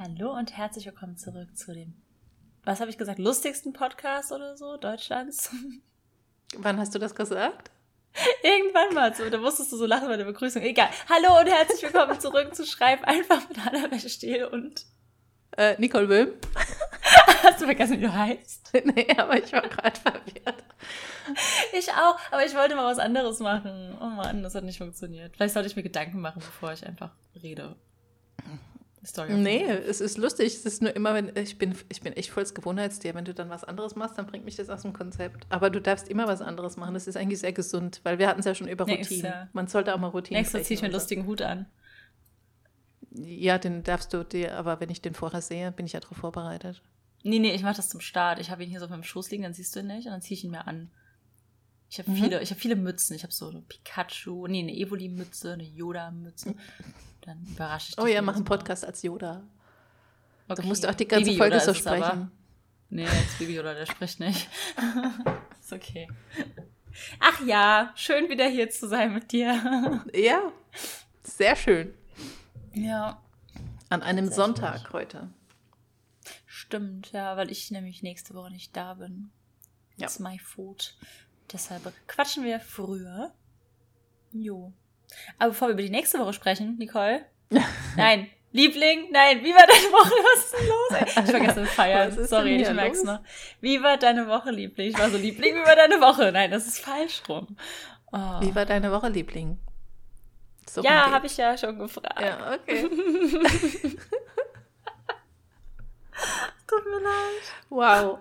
Hallo und herzlich willkommen zurück zu dem, was habe ich gesagt, lustigsten Podcast oder so Deutschlands. Wann hast du das gesagt? Irgendwann mal so, da musstest du so lachen bei der Begrüßung. Egal. Hallo und herzlich willkommen zurück zu Schreib einfach mit Hannah Stehl und äh, Nicole Böhm. Hast du vergessen, wie du heißt? nee, aber ich war gerade verwirrt. Ich auch, aber ich wollte mal was anderes machen. Oh Mann, das hat nicht funktioniert. Vielleicht sollte ich mir Gedanken machen, bevor ich einfach rede. Story nee, es ist lustig. Es ist nur immer, wenn ich bin, ich bin echt volles Gewohnheitstier. Wenn du dann was anderes machst, dann bringt mich das aus dem Konzept. Aber du darfst immer was anderes machen. Das ist eigentlich sehr gesund, weil wir hatten es ja schon über Routinen. Man sollte auch mal Routinen Nächstes ziehe ich mir einen lustigen Hut an. Ja, den darfst du dir, aber wenn ich den vorher sehe, bin ich ja darauf vorbereitet. Nee, nee, ich mache das zum Start. Ich habe ihn hier so auf meinem Schoß liegen, dann siehst du ihn nicht und dann ziehe ich ihn mir an. Ich habe mhm. viele, ich habe viele Mützen. Ich habe so eine Pikachu, nee, eine Evoli-Mütze, eine Yoda-Mütze. Dann überrasche ich dich. Oh ja, mach einen Podcast als Yoda. Okay. Da musst du auch die ganze Baby Folge so sprechen. Aber. Nee, als Baby Yoda, der spricht nicht. ist okay. Ach ja, schön wieder hier zu sein mit dir. ja, sehr schön. Ja. An einem Sonntag heute. Stimmt, ja, weil ich nämlich nächste Woche nicht da bin. Ja. It's my fault. Deshalb quatschen wir früher. Jo. Aber bevor wir über die nächste Woche sprechen, Nicole. nein, Liebling, nein, wie war deine Woche? Was ist denn los? Ey? Ich vergesse das Feiern. Sorry, ich merk's noch. Wie war deine Woche, Liebling? Ich war so, Liebling, wie war deine Woche? Nein, das ist falsch rum. Oh. Wie war deine Woche, Liebling? So ja, habe ich ja schon gefragt. Ja, okay. Tut mir leid. Wow.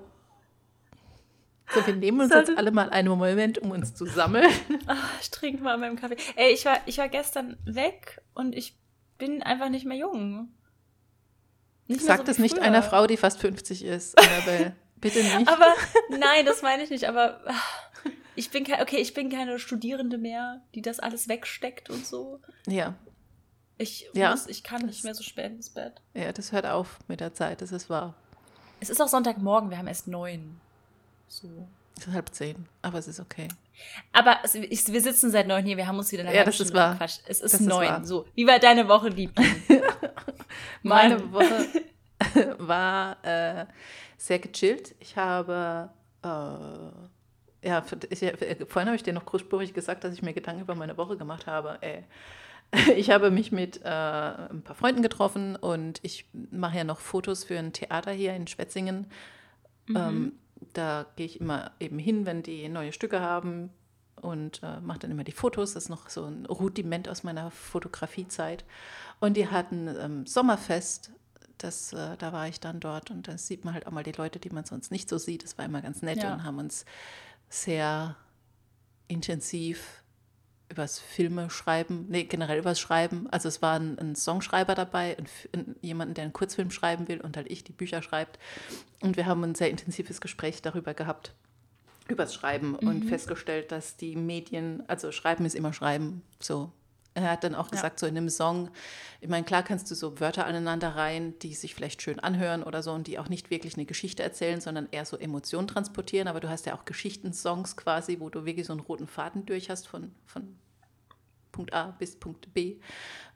So, wir nehmen uns Sollte... jetzt alle mal einen Moment, um uns zu sammeln. Ach, ich trinke mal meinen Kaffee. Ey, ich war, ich war gestern weg und ich bin einfach nicht mehr jung. Nicht Sag so das nicht einer Frau, die fast 50 ist, Annabelle. Bitte nicht. Aber nein, das meine ich nicht. Aber ich bin kein, okay, ich bin keine Studierende mehr, die das alles wegsteckt und so. Ja. Ich ja. Muss, ich kann nicht mehr so spät ins Bett. Ja, das hört auf mit der Zeit, das ist wahr. Es ist auch Sonntagmorgen, wir haben erst neun. So. Es ist halb zehn, aber es ist okay. Aber es, ich, wir sitzen seit neun hier, wir haben uns wieder eine Ja, das ist wahr. Gequatscht. Es ist das neun. Ist so, wie war deine Woche, Liebling? Meine Woche war äh, sehr gechillt. Ich habe äh, ja, ich, vorhin habe ich dir noch großspurig gesagt, dass ich mir Gedanken über meine Woche gemacht habe. Ey. Ich habe mich mit äh, ein paar Freunden getroffen und ich mache ja noch Fotos für ein Theater hier in Schwetzingen. Mhm. Ähm, da gehe ich immer eben hin, wenn die neue Stücke haben und äh, mache dann immer die Fotos. Das ist noch so ein Rudiment aus meiner Fotografiezeit. Und die hatten ähm, Sommerfest. Das, äh, da war ich dann dort und da sieht man halt auch mal die Leute, die man sonst nicht so sieht. Das war immer ganz nett ja. und haben uns sehr intensiv übers Filme schreiben, nee, generell übers Schreiben. Also es war ein, ein Songschreiber dabei, ein, ein, jemanden, der einen Kurzfilm schreiben will und halt ich, die Bücher schreibt. Und wir haben ein sehr intensives Gespräch darüber gehabt, übers Schreiben mhm. und festgestellt, dass die Medien, also Schreiben ist immer Schreiben, so er hat dann auch gesagt, ja. so in einem Song, ich meine, klar kannst du so Wörter aneinander rein, die sich vielleicht schön anhören oder so und die auch nicht wirklich eine Geschichte erzählen, sondern eher so Emotionen transportieren. Aber du hast ja auch Geschichtensongs quasi, wo du wirklich so einen roten Faden durch hast von, von Punkt A bis Punkt B.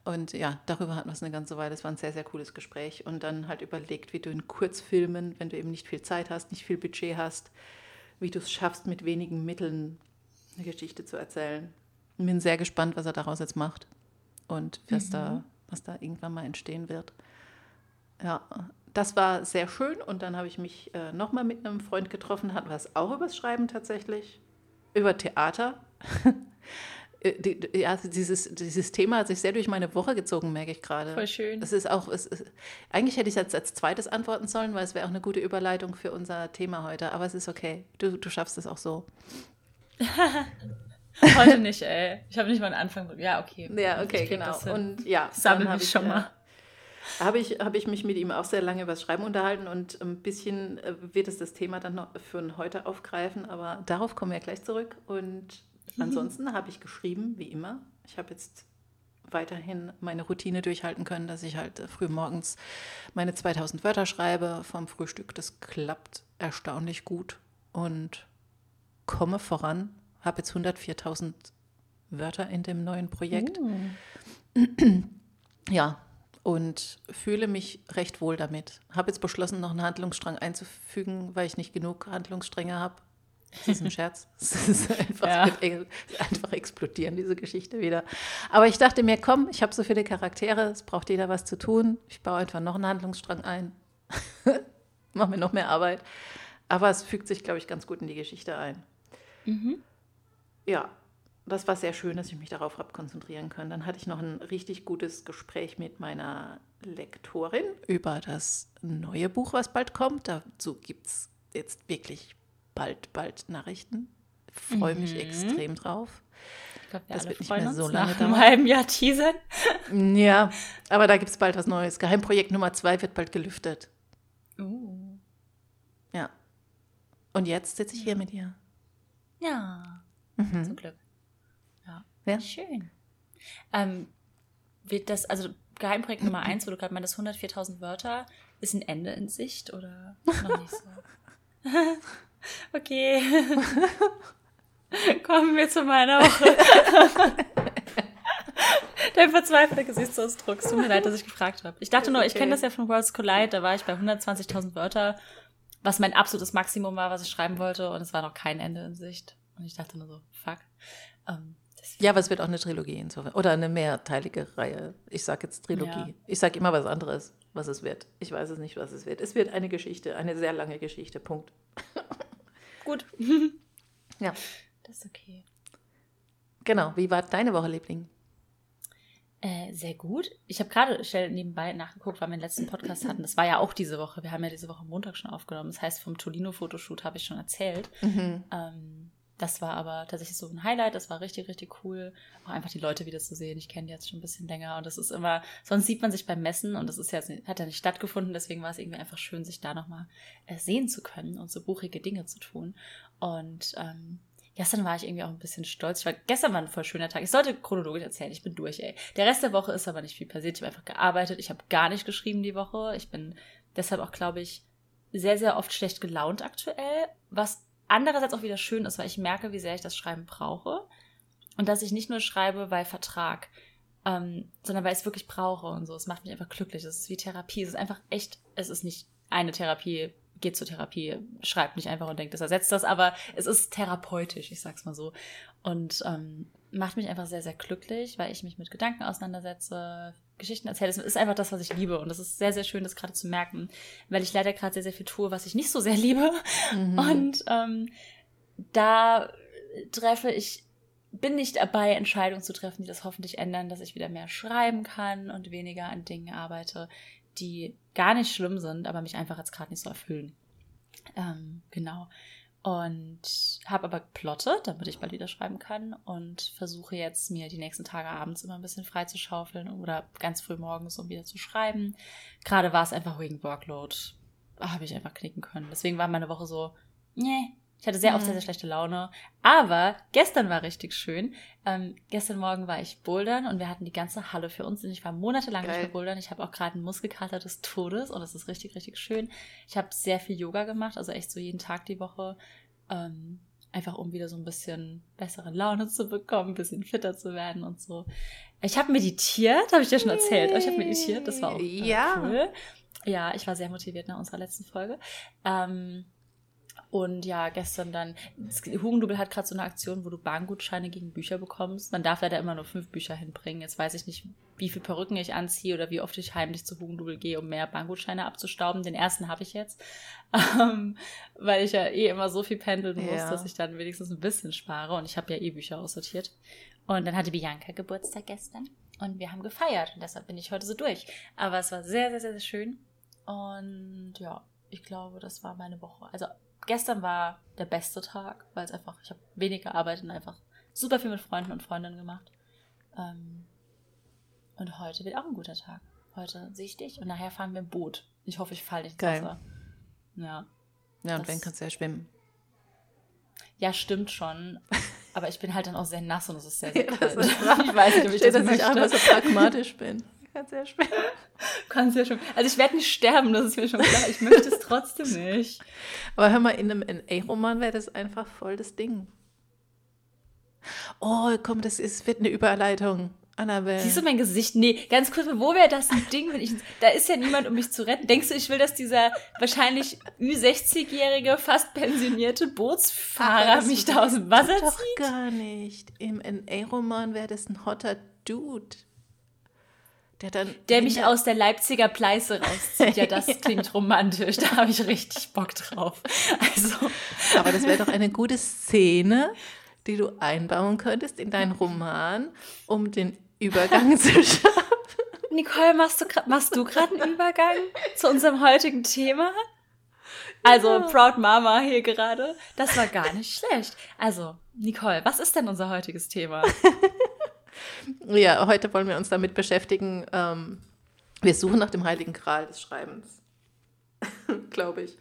Und ja, darüber hatten wir es eine ganze Weile. Das war ein sehr, sehr cooles Gespräch. Und dann halt überlegt, wie du in Kurzfilmen, wenn du eben nicht viel Zeit hast, nicht viel Budget hast, wie du es schaffst, mit wenigen Mitteln eine Geschichte zu erzählen bin sehr gespannt, was er daraus jetzt macht und was, mhm. da, was da irgendwann mal entstehen wird. Ja, das war sehr schön und dann habe ich mich äh, nochmal mit einem Freund getroffen, hatten wir es auch übers Schreiben tatsächlich, über Theater. Äh, die, ja, dieses, dieses Thema hat sich sehr durch meine Woche gezogen, merke ich gerade. Voll schön. Es ist auch, es ist, eigentlich hätte ich es als, als zweites antworten sollen, weil es wäre auch eine gute Überleitung für unser Thema heute, aber es ist okay. Du, du schaffst es auch so. Heute nicht, ey. Ich habe nicht mal einen Anfang. Ja, okay. Ja, okay, genau. Und ja, sammle mich schon mal. Äh, habe ich, hab ich mich mit ihm auch sehr lange über das Schreiben unterhalten und ein bisschen äh, wird es das Thema dann noch für heute aufgreifen, aber darauf kommen wir gleich zurück. Und ansonsten habe ich geschrieben, wie immer. Ich habe jetzt weiterhin meine Routine durchhalten können, dass ich halt äh, früh morgens meine 2000 Wörter schreibe vom Frühstück. Das klappt erstaunlich gut und komme voran habe jetzt 104.000 Wörter in dem neuen Projekt. Mm. Ja, und fühle mich recht wohl damit. Habe jetzt beschlossen, noch einen Handlungsstrang einzufügen, weil ich nicht genug Handlungsstränge habe. Das ist ein Scherz. Es ist einfach, ja. einfach explodieren, diese Geschichte wieder. Aber ich dachte mir, komm, ich habe so viele Charaktere, es braucht jeder was zu tun. Ich baue einfach noch einen Handlungsstrang ein. Mach mir noch mehr Arbeit. Aber es fügt sich, glaube ich, ganz gut in die Geschichte ein. Mhm. Ja, das war sehr schön, dass ich mich darauf habe konzentrieren können. Dann hatte ich noch ein richtig gutes Gespräch mit meiner Lektorin über das neue Buch, was bald kommt. Dazu gibt es jetzt wirklich bald, bald Nachrichten. Ich freue mich mhm. extrem drauf. Ich glaube, wir das wird nicht mehr so lange nach dauern. einem halben Jahr teasern. Ja, aber da gibt es bald was Neues. Geheimprojekt Nummer zwei wird bald gelüftet. Uh. Ja. Und jetzt sitze ich hier mit dir. Ja. Mhm. Zum Glück. Ja. ja. Schön. Ähm, wird das, also Geheimprojekt Nummer eins, wo du gerade meinst, 104.000 Wörter, ist ein Ende in Sicht oder noch nicht so? okay. Kommen wir zu meiner Woche. Dein verzweifelter Gesichtsausdruck. Es tut mir leid, dass ich gefragt habe. Ich dachte nur, ich kenne das ja von Worlds Collide, da war ich bei 120.000 Wörter, was mein absolutes Maximum war, was ich schreiben wollte, und es war noch kein Ende in Sicht. Und ich dachte nur so, fuck. Ähm, ja, aber es wird auch eine Trilogie insofern. Oder eine mehrteilige Reihe. Ich sage jetzt Trilogie. Ja. Ich sage immer was anderes, was es wird. Ich weiß es nicht, was es wird. Es wird eine Geschichte, eine sehr lange Geschichte. Punkt. Gut. ja. Das ist okay. Genau. Wie war deine Woche, Liebling? Äh, sehr gut. Ich habe gerade schnell nebenbei nachgeguckt, weil wir den letzten Podcast hatten. Das war ja auch diese Woche. Wir haben ja diese Woche Montag schon aufgenommen. Das heißt, vom Tolino-Fotoshoot habe ich schon erzählt. Mhm. Ähm, das war aber tatsächlich so ein Highlight. Das war richtig, richtig cool. Auch einfach die Leute wieder zu sehen. Ich kenne die jetzt schon ein bisschen länger. Und das ist immer, sonst sieht man sich beim Messen und das ist ja, hat ja nicht stattgefunden. Deswegen war es irgendwie einfach schön, sich da nochmal äh, sehen zu können und so buchige Dinge zu tun. Und ähm, Gestern war ich irgendwie auch ein bisschen stolz. Ich war, gestern war ein voll schöner Tag. Ich sollte chronologisch erzählen. Ich bin durch, ey. Der Rest der Woche ist aber nicht viel passiert. Ich habe einfach gearbeitet. Ich habe gar nicht geschrieben die Woche. Ich bin deshalb auch, glaube ich, sehr, sehr oft schlecht gelaunt aktuell. Was andererseits auch wieder schön ist, weil ich merke, wie sehr ich das Schreiben brauche. Und dass ich nicht nur schreibe, weil Vertrag, ähm, sondern weil ich es wirklich brauche und so. Es macht mich einfach glücklich. Es ist wie Therapie. Es ist einfach echt, es ist nicht eine Therapie geht zur Therapie, schreibt nicht einfach und denkt, das ersetzt das, aber es ist therapeutisch, ich sag's mal so. Und ähm, macht mich einfach sehr, sehr glücklich, weil ich mich mit Gedanken auseinandersetze, Geschichten erzähle. Es ist einfach das, was ich liebe. Und das ist sehr, sehr schön, das gerade zu merken, weil ich leider gerade sehr, sehr viel tue, was ich nicht so sehr liebe. Mhm. Und ähm, da treffe ich bin nicht dabei, Entscheidungen zu treffen, die das hoffentlich ändern, dass ich wieder mehr schreiben kann und weniger an Dingen arbeite, die gar nicht schlimm sind, aber mich einfach jetzt gerade nicht so erfüllen. Ähm, genau. Und habe aber plottet, damit ich bald wieder schreiben kann und versuche jetzt mir die nächsten Tage abends immer ein bisschen frei zu schaufeln oder ganz früh morgens, um wieder zu schreiben. Gerade war es einfach wegen Workload, habe ich einfach knicken können. Deswegen war meine Woche so, nee, ich hatte sehr oft sehr, mhm. sehr schlechte Laune. Aber gestern war richtig schön. Ähm, gestern Morgen war ich bouldern und wir hatten die ganze Halle für uns. Und ich war monatelang Geil. nicht mehr bouldern. Ich habe auch gerade einen Muskelkater des Todes und das ist richtig, richtig schön. Ich habe sehr viel Yoga gemacht, also echt so jeden Tag die Woche. Ähm, einfach um wieder so ein bisschen bessere Laune zu bekommen, ein bisschen fitter zu werden und so. Ich habe meditiert, habe ich dir schon erzählt. Ich habe meditiert, das war auch äh, ja. cool. Ja, ich war sehr motiviert nach unserer letzten Folge. Ähm, und ja, gestern dann, Hugendubel hat gerade so eine Aktion, wo du Bahngutscheine gegen Bücher bekommst. Man darf leider immer nur fünf Bücher hinbringen. Jetzt weiß ich nicht, wie viele Perücken ich anziehe oder wie oft ich heimlich zu Hugendubel gehe, um mehr Bahngutscheine abzustauben. Den ersten habe ich jetzt, ähm, weil ich ja eh immer so viel pendeln muss, ja. dass ich dann wenigstens ein bisschen spare. Und ich habe ja eh Bücher aussortiert. Und dann hatte Bianca Geburtstag gestern und wir haben gefeiert. Und deshalb bin ich heute so durch. Aber es war sehr, sehr, sehr, sehr schön. Und ja, ich glaube, das war meine Woche. Also gestern war der beste Tag, weil es einfach, ich habe wenig gearbeitet und einfach super viel mit Freunden und Freundinnen gemacht. Ähm, und heute wird auch ein guter Tag. Heute sehe ich dich und nachher fahren wir im Boot. Ich hoffe, ich falle nicht ins Geil. Wasser. Ja. Ja, und wenn kannst du ja schwimmen. Ja, stimmt schon. Aber ich bin halt dann auch sehr nass und es ist sehr, sehr kalt. ich weiß nicht, ob ich das dass möchte. ich einfach so pragmatisch bin. Kannst ja schwimmen. Kannst ja schwimmen. Also ich werde nicht sterben, das ist mir schon klar. Ich möchte es trotzdem nicht. Aber hör mal, in einem NA-Roman wäre das einfach voll das Ding. Oh, komm, das ist, wird eine Überleitung. Annabelle. Siehst du mein Gesicht? Nee, ganz kurz, wo wäre das ein Ding, wenn ich. Da ist ja niemand, um mich zu retten. Denkst du, ich will, dass dieser wahrscheinlich Ü60-jährige, fast pensionierte Bootsfahrer mich da aus dem Wasser doch zieht? gar nicht. Im NA-Roman wäre das ein hotter Dude. Der, dann Der mich aus der Leipziger Pleiße rauszieht. Ja, das klingt romantisch. Da habe ich richtig Bock drauf. Also. Aber das wäre doch eine gute Szene, die du einbauen könntest in deinen Roman, um den Übergang zu schaffen. Nicole, machst du, machst du gerade einen Übergang zu unserem heutigen Thema? Also, Ja. Proud Mama hier gerade. Das war gar nicht schlecht. Also, Nicole, was ist denn unser heutiges Thema? Ja, heute wollen wir uns damit beschäftigen. Ähm, wir suchen nach dem heiligen Gral des Schreibens. Glaube ich.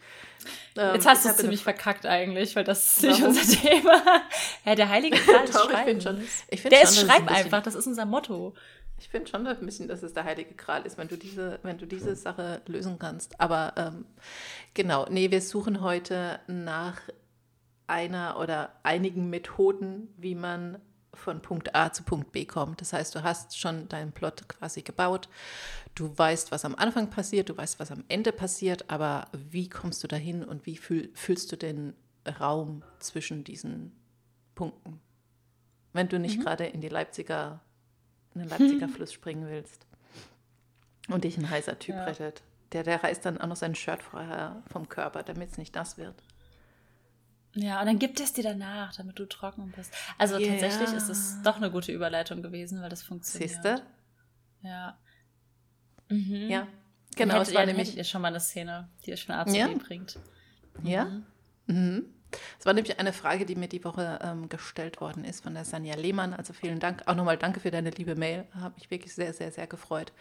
Ähm, Jetzt hast du es ziemlich verkackt eigentlich, weil das ist nicht Warum? unser Thema. Ja, der Heilige Gral des Schreibens. schon. Der ist Schreib ein bisschen- einfach, das ist unser Motto. Ich finde schon ein bisschen, dass es der heilige Gral ist, wenn du diese, wenn du diese Sache lösen kannst. Aber ähm, genau, nee, wir suchen heute nach einer oder einigen Methoden, wie man von Punkt A zu Punkt B kommt. Das heißt, du hast schon deinen Plot quasi gebaut. Du weißt, was am Anfang passiert, du weißt, was am Ende passiert, aber wie kommst du dahin und wie fühl, fühlst du den Raum zwischen diesen Punkten? Wenn du nicht gerade in die Leipziger, in den Leipziger Fluss springen willst und dich ein heißer Typ Ja. rettet. Der, der reißt dann auch noch sein Shirt vorher vom Körper, damit es nicht nass wird. Ja, und dann gibt es dir danach, damit du trocken bist. Also Ja. tatsächlich ist es doch eine gute Überleitung gewesen, weil das funktioniert. Siehst du? Ja. Mhm. Ja. Genau, Hätte, es war ja, nämlich. ihr schon mal eine Szene, die euch von A zu Ja? Bringt. Ja? Mhm. Es war nämlich eine Frage, die mir die Woche ähm, gestellt worden ist von der Sanja Lehmann. Also vielen Dank. Auch nochmal danke für deine liebe Mail. Habe mich wirklich sehr, sehr, sehr gefreut.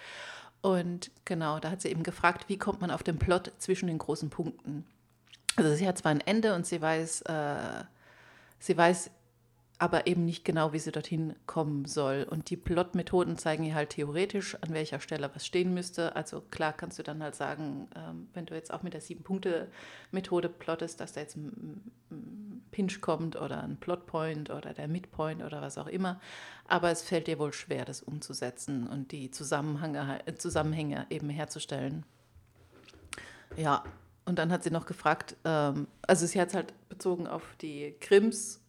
Und genau, da hat sie eben gefragt, wie kommt man auf den Plot zwischen den großen Punkten? Also sie hat zwar ein Ende und sie weiß, äh, sie weiß aber eben nicht genau, wie sie dorthin kommen soll. Und die Plot-Methoden zeigen ihr halt theoretisch, an welcher Stelle was stehen müsste. Also klar kannst du dann halt sagen, ähm, wenn du jetzt auch mit der Sieben-Punkte-Methode plottest, dass da jetzt ein, Pinch kommt oder ein Plotpoint oder der Midpoint oder was auch immer. Aber es fällt dir wohl schwer, das umzusetzen und die Zusammenhänge, Zusammenhänge eben herzustellen. Ja, und dann hat sie noch gefragt, ähm, also sie hat es halt bezogen auf die Krims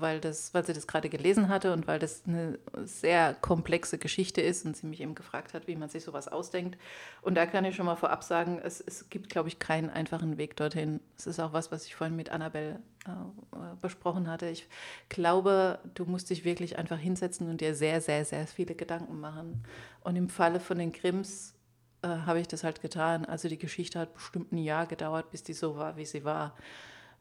weil, das, weil sie das gerade gelesen hatte und weil das eine sehr komplexe Geschichte ist und sie mich eben gefragt hat, wie man sich sowas ausdenkt. Und da kann ich schon mal vorab sagen, es, es gibt, glaube ich, keinen einfachen Weg dorthin. Es ist auch was, was ich vorhin mit Annabelle äh, besprochen hatte. Ich glaube, du musst dich wirklich einfach hinsetzen und dir sehr, sehr, sehr viele Gedanken machen. Und im Falle von den Krims äh, habe ich das halt getan. Also die Geschichte hat bestimmt ein Jahr gedauert, bis die so war, wie sie war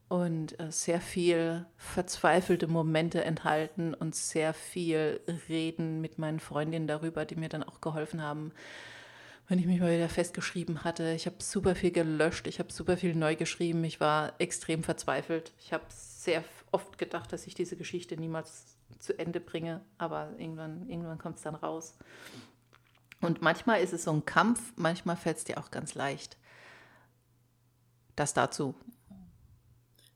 und äh, sehr viel verzweifelte Momente enthalten und sehr viel Reden mit meinen Freundinnen darüber, die mir dann auch geholfen haben, wenn ich mich mal wieder festgeschrieben hatte. Ich habe super viel gelöscht, ich habe super viel neu geschrieben, ich war extrem verzweifelt. Ich habe sehr oft gedacht, dass ich diese Geschichte niemals zu Ende bringe, aber irgendwann, irgendwann kommt es dann raus. Und manchmal ist es so ein Kampf, manchmal fällt es dir auch ganz leicht. Das dazu.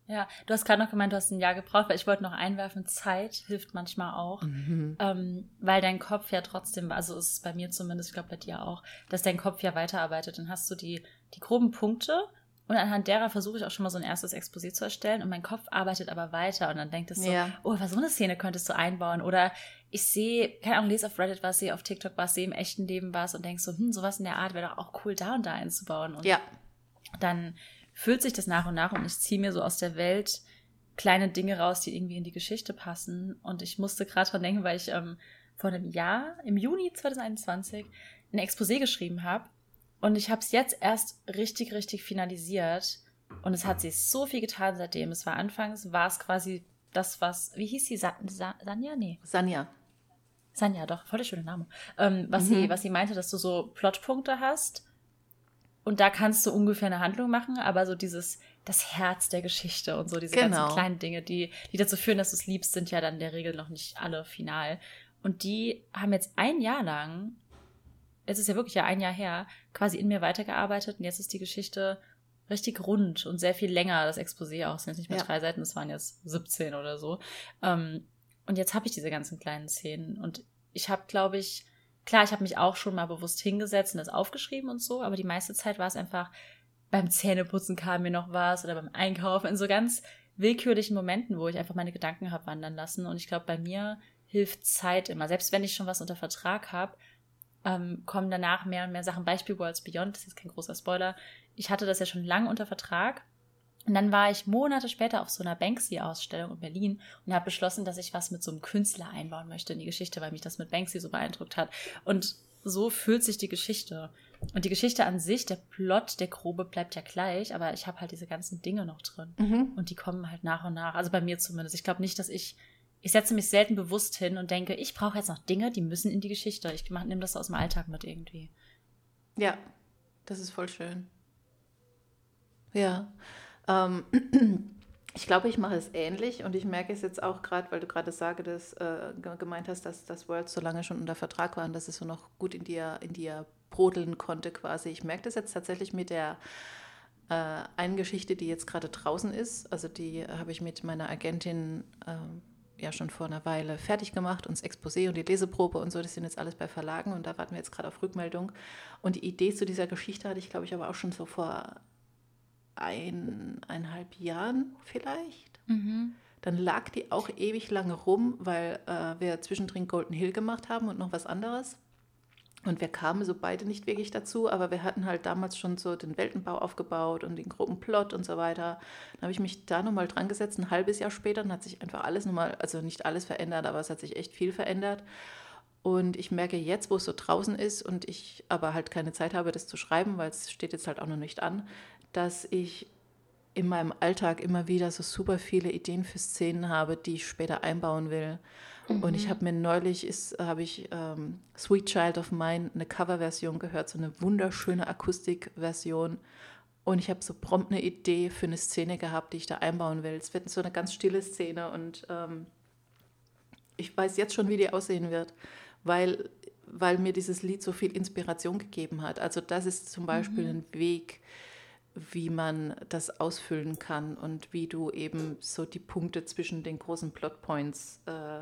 Ja, du hast gerade noch gemeint, du hast ein Jahr gebraucht, weil ich wollte noch einwerfen, Zeit hilft manchmal auch, Mhm. ähm, weil dein Kopf ja trotzdem, also ist es bei mir zumindest, ich glaube bei dir auch, dass dein Kopf ja weiterarbeitet. Dann hast du die, die groben Punkte und anhand derer versuche ich auch schon mal so ein erstes Exposé zu erstellen und mein Kopf arbeitet aber weiter und dann denkt es so, Ja. oh, aber so eine Szene könntest du einbauen oder ich sehe, keine Ahnung, lese auf Reddit was, sehe auf TikTok was, sehe im echten Leben was und denkst so, hm, sowas in der Art wäre doch auch cool da und da einzubauen und Ja, dann füllt sich das nach und nach und ich ziehe mir so aus der Welt kleine Dinge raus, die irgendwie in die Geschichte passen. Und ich musste gerade dran denken, weil ich ähm, vor einem Jahr, im Juni 2021, ein Exposé geschrieben habe. Und ich habe es jetzt erst richtig, richtig finalisiert. Und es hat sich so viel getan seitdem. Es war anfangs, war es quasi das, was, wie hieß sie? Sa Sa Sanja? Nee. Sanja. Sanja, doch, voll der schöne Name. Ähm, was, Mhm. sie, was sie meinte, dass du so Plotpunkte hast und da kannst du ungefähr eine Handlung machen, aber so dieses, das Herz der Geschichte und so diese Genau. ganzen kleinen Dinge, die, die dazu führen, dass du es liebst, sind ja dann in der Regel noch nicht alle final. Und die haben jetzt ein Jahr lang, es ist ja wirklich ja ein Jahr her, quasi in mir weitergearbeitet und jetzt ist die Geschichte richtig rund und sehr viel länger, das Exposé auch. Es sind jetzt nicht mehr Ja. drei Seiten, es waren jetzt 17 oder so. Ähm, und jetzt habe ich diese ganzen kleinen Szenen und ich habe, glaube ich, klar, ich habe mich auch schon mal bewusst hingesetzt und das aufgeschrieben und so, aber die meiste Zeit war es einfach, beim Zähneputzen kam mir noch was oder beim Einkaufen, in so ganz willkürlichen Momenten, wo ich einfach meine Gedanken habe wandern lassen. Und ich glaube, bei mir hilft Zeit immer. Selbst wenn ich schon was unter Vertrag habe, ähm, kommen danach mehr und mehr Sachen. Beispiel Worlds Beyond, das ist kein großer Spoiler. Ich hatte das ja schon lange unter Vertrag. Und dann war ich Monate später auf so einer Banksy-Ausstellung in Berlin und habe beschlossen, dass ich was mit so einem Künstler einbauen möchte in die Geschichte, weil mich das mit Banksy so beeindruckt hat. Und so fühlt sich die Geschichte. Und die Geschichte an sich, der Plot, der grobe bleibt ja gleich, aber ich habe halt diese ganzen Dinge noch drin. Mhm. Und die kommen halt nach und nach. Also bei mir zumindest. Ich glaube nicht, dass ich. Ich setze mich selten bewusst hin und denke, ich brauche jetzt noch Dinge, die müssen in die Geschichte. Ich nehme das aus dem Alltag mit irgendwie. Ja, das ist voll schön. Ja. Ähm, ich glaube, ich mache es ähnlich und ich merke es jetzt auch gerade, weil du gerade sagtest, äh, gemeint hast, dass das World so lange schon unter Vertrag war und dass es so noch gut in dir, in dir brodeln konnte quasi. Ich merke das jetzt tatsächlich mit der äh, einen Geschichte, die jetzt gerade draußen ist. Also die habe ich mit meiner Agentin äh, ja schon vor einer Weile fertig gemacht und das Exposé und die Leseprobe und so, das sind jetzt alles bei Verlagen und da warten wir jetzt gerade auf Rückmeldung. Und die Idee zu dieser Geschichte hatte ich, glaube ich, aber auch schon so vor eineinhalb Jahren vielleicht. Mhm. Dann lag die auch ewig lange rum, weil äh, wir zwischendrin Golden Hill gemacht haben und noch was anderes. Und wir kamen so beide nicht wirklich dazu, aber wir hatten halt damals schon so den Weltenbau aufgebaut und den groben Plot und so weiter. Dann habe ich mich da nochmal dran gesetzt, ein halbes Jahr später, dann hat sich einfach alles nochmal, also nicht alles verändert, aber es hat sich echt viel verändert. Und ich merke jetzt, wo es so draußen ist und ich aber halt keine Zeit habe, das zu schreiben, weil es steht jetzt halt auch noch nicht an, dass ich in meinem Alltag immer wieder so super viele Ideen für Szenen habe, die ich später einbauen will. Mhm. Und ich mhm. habe mir neulich ist habe ich ähm, Sweet Child of Mine eine Coverversion gehört, so eine wunderschöne Akustikversion. Und ich habe so prompt eine Idee für eine Szene gehabt, die ich da einbauen will. Es wird so eine ganz stille Szene und ähm, ich weiß jetzt schon, wie die aussehen wird, weil, weil mir dieses Lied so viel Inspiration gegeben hat. Also das ist zum Beispiel mhm. ein Weg, wie man das ausfüllen kann und wie du eben so die Punkte zwischen den großen Plotpoints äh,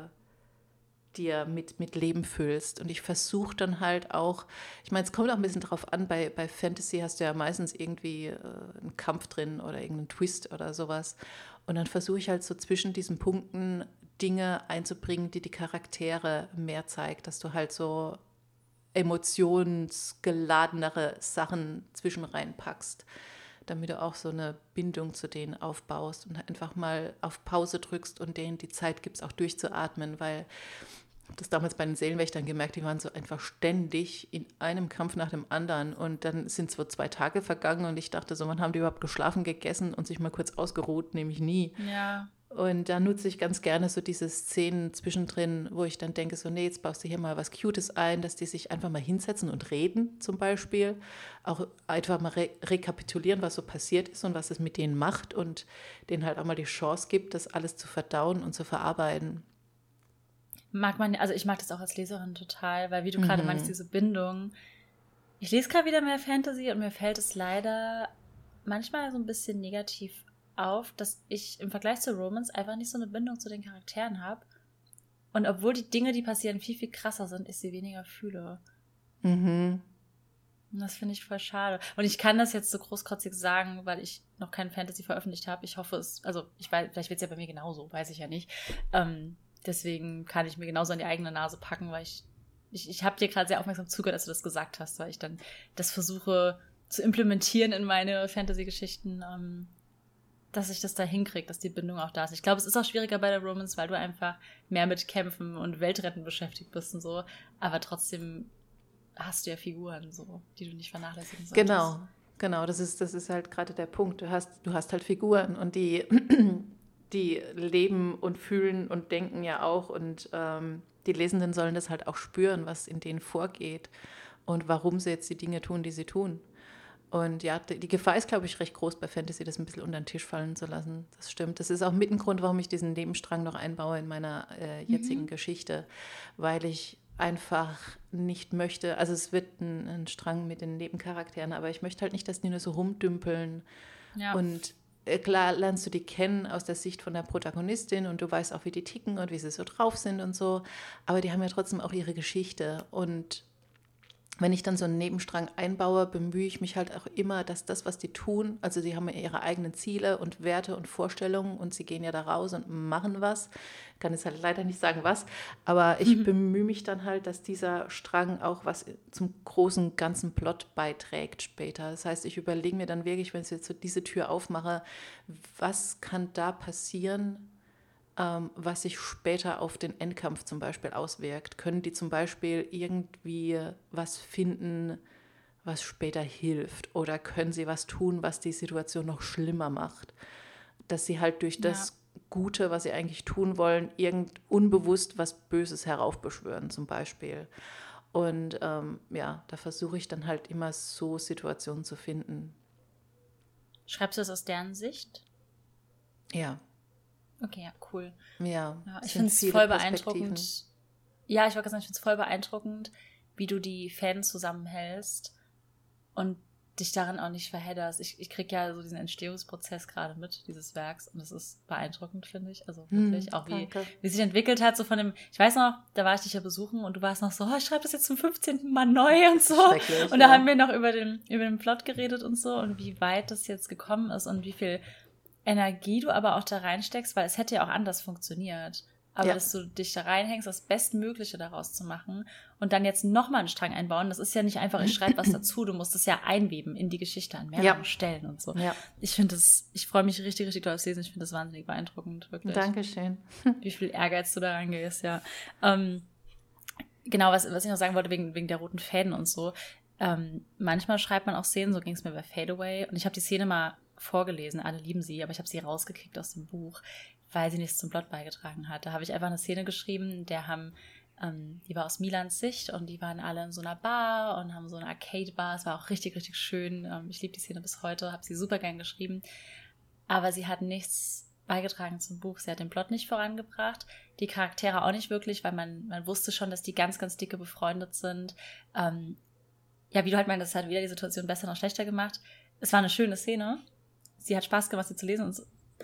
dir mit, mit Leben füllst. Und ich versuche dann halt auch, ich meine, es kommt auch ein bisschen drauf an, bei, bei Fantasy hast du ja meistens irgendwie äh, einen Kampf drin oder irgendeinen Twist oder sowas. Und dann versuche ich halt so zwischen diesen Punkten Dinge einzubringen, die die Charaktere mehr zeigt, dass du halt so emotionsgeladenere Sachen zwischen reinpackst damit du auch so eine Bindung zu denen aufbaust und einfach mal auf Pause drückst und denen die Zeit gibst, auch durchzuatmen, weil ich das damals bei den Seelenwächtern gemerkt, die waren so einfach ständig in einem Kampf nach dem anderen und dann sind so zwei Tage vergangen und ich dachte so, wann haben die überhaupt geschlafen, gegessen und sich mal kurz ausgeruht, nämlich nie. Ja. Und da nutze ich ganz gerne so diese Szenen zwischendrin, wo ich dann denke, so, nee, jetzt baust du hier mal was Cutes ein, dass die sich einfach mal hinsetzen und reden zum Beispiel. Auch einfach mal re rekapitulieren, was so passiert ist und was es mit denen macht und denen halt auch mal die Chance gibt, das alles zu verdauen und zu verarbeiten. Mag man, also ich mag das auch als Leserin total, weil wie du gerade mhm. meinst, diese Bindung. Ich lese gerade wieder mehr Fantasy und mir fällt es leider manchmal so ein bisschen negativ auf, dass ich im Vergleich zu Romans einfach nicht so eine Bindung zu den Charakteren habe. Und obwohl die Dinge, die passieren, viel, viel krasser sind, ich sie weniger fühle. Mhm. Und das finde ich voll schade. Und ich kann das jetzt so großkotzig sagen, weil ich noch kein Fantasy veröffentlicht habe. Ich hoffe es, also ich weiß, vielleicht wird es ja bei mir genauso, weiß ich ja nicht. Ähm, deswegen kann ich mir genauso an die eigene Nase packen, weil ich, ich, ich habe dir gerade sehr aufmerksam zugehört, als du das gesagt hast, weil ich dann das versuche zu implementieren in meine Fantasy-Geschichten. Ähm, dass ich das da hinkriege, dass die Bindung auch da ist. Ich glaube, es ist auch schwieriger bei der Romans, weil du einfach mehr mit Kämpfen und Weltretten beschäftigt bist und so. Aber trotzdem hast du ja Figuren, so, die du nicht vernachlässigen solltest. Genau, genau. Das ist, das ist halt gerade der Punkt. Du hast, du hast halt Figuren und die, die leben und fühlen und denken ja auch. Und ähm, die Lesenden sollen das halt auch spüren, was in denen vorgeht und warum sie jetzt die Dinge tun, die sie tun. Und ja, die Gefahr ist, glaube ich, recht groß bei Fantasy, das ein bisschen unter den Tisch fallen zu lassen. Das stimmt. Das ist auch mit ein Grund, warum ich diesen Nebenstrang noch einbaue in meiner äh, jetzigen mhm. Geschichte, weil ich einfach nicht möchte, also es wird ein, ein, Strang mit den Nebencharakteren, aber ich möchte halt nicht, dass die nur so rumdümpeln. Ja. Und äh, klar lernst du die kennen aus der Sicht von der Protagonistin und du weißt auch, wie die ticken und wie sie so drauf sind und so. Aber die haben ja trotzdem auch ihre Geschichte. Und wenn ich dann so einen Nebenstrang einbaue, bemühe ich mich halt auch immer, dass das, was die tun, also sie haben ja ihre eigenen Ziele und Werte und Vorstellungen und sie gehen ja da raus und machen was. Ich kann jetzt halt leider nicht sagen, was, aber ich mhm. bemühe mich dann halt, dass dieser Strang auch was zum großen ganzen Plot beiträgt später. Das heißt, ich überlege mir dann wirklich, wenn ich jetzt so diese Tür aufmache, was kann da passieren, ähm, was sich später auf den Endkampf zum Beispiel auswirkt. Können die zum Beispiel irgendwie was finden, was später hilft? Oder können sie was tun, was die Situation noch schlimmer macht? Dass sie halt durch ja. das Gute, was sie eigentlich tun wollen, irgend unbewusst was Böses heraufbeschwören, zum Beispiel. Und ähm, ja, da versuche ich dann halt immer so Situationen zu finden. Schreibst du es aus deren Sicht? Ja. Okay, ja, cool. Ja, ja ich finde es voll beeindruckend. Ja, ich wollte sagen, ich finde es voll beeindruckend, wie du die Fans zusammenhältst und dich darin auch nicht verhedderst. Ich, ich kriege ja so diesen Entstehungsprozess gerade mit, dieses Werks, und das ist beeindruckend, finde ich. Also hm, wirklich, hm, auch wie, wie sich entwickelt hat, so von dem, ich weiß noch, da war ich dich ja besuchen und du warst noch so, oh, ich schreibe das jetzt zum 15. Mal neu und so. Und da ja. haben wir noch über den, über den Plot geredet und so und wie weit das jetzt gekommen ist und wie viel Energie du aber auch da reinsteckst, weil es hätte ja auch anders funktioniert. Aber ja. dass du dich da reinhängst, das Bestmögliche daraus zu machen und dann jetzt nochmal einen Strang einbauen, das ist ja nicht einfach, ich schreibe was dazu, du musst es ja einweben in die Geschichte an mehreren ja. Stellen und so. Ja. Ich finde das, ich freue mich richtig, richtig doll aufs Lesen. Ich finde das wahnsinnig beeindruckend, wirklich. Dankeschön. Wie viel Ehrgeiz du da reingehst, ja. Ähm, genau, was, was ich noch sagen wollte, wegen, wegen der roten Fäden und so. Ähm, manchmal schreibt man auch Szenen, so ging es mir bei Fadeaway. Und ich habe die Szene mal vorgelesen, alle lieben sie, aber ich habe sie rausgekickt aus dem Buch, weil sie nichts zum Plot beigetragen hat. Da habe ich einfach eine Szene geschrieben, der haben, ähm, die war aus Milans Sicht und die waren alle in so einer Bar und haben so eine Arcade-Bar. Es war auch richtig, richtig schön. Ähm, ich liebe die Szene bis heute, habe sie super gern geschrieben. Aber sie hat nichts beigetragen zum Buch. Sie hat den Plot nicht vorangebracht, die Charaktere auch nicht wirklich, weil man, man wusste schon, dass die ganz, ganz dicke befreundet sind. Ähm, ja, wie du halt meinst, das hat wieder die Situation besser noch schlechter gemacht. Es war eine schöne Szene, sie hat Spaß gemacht, sie zu lesen und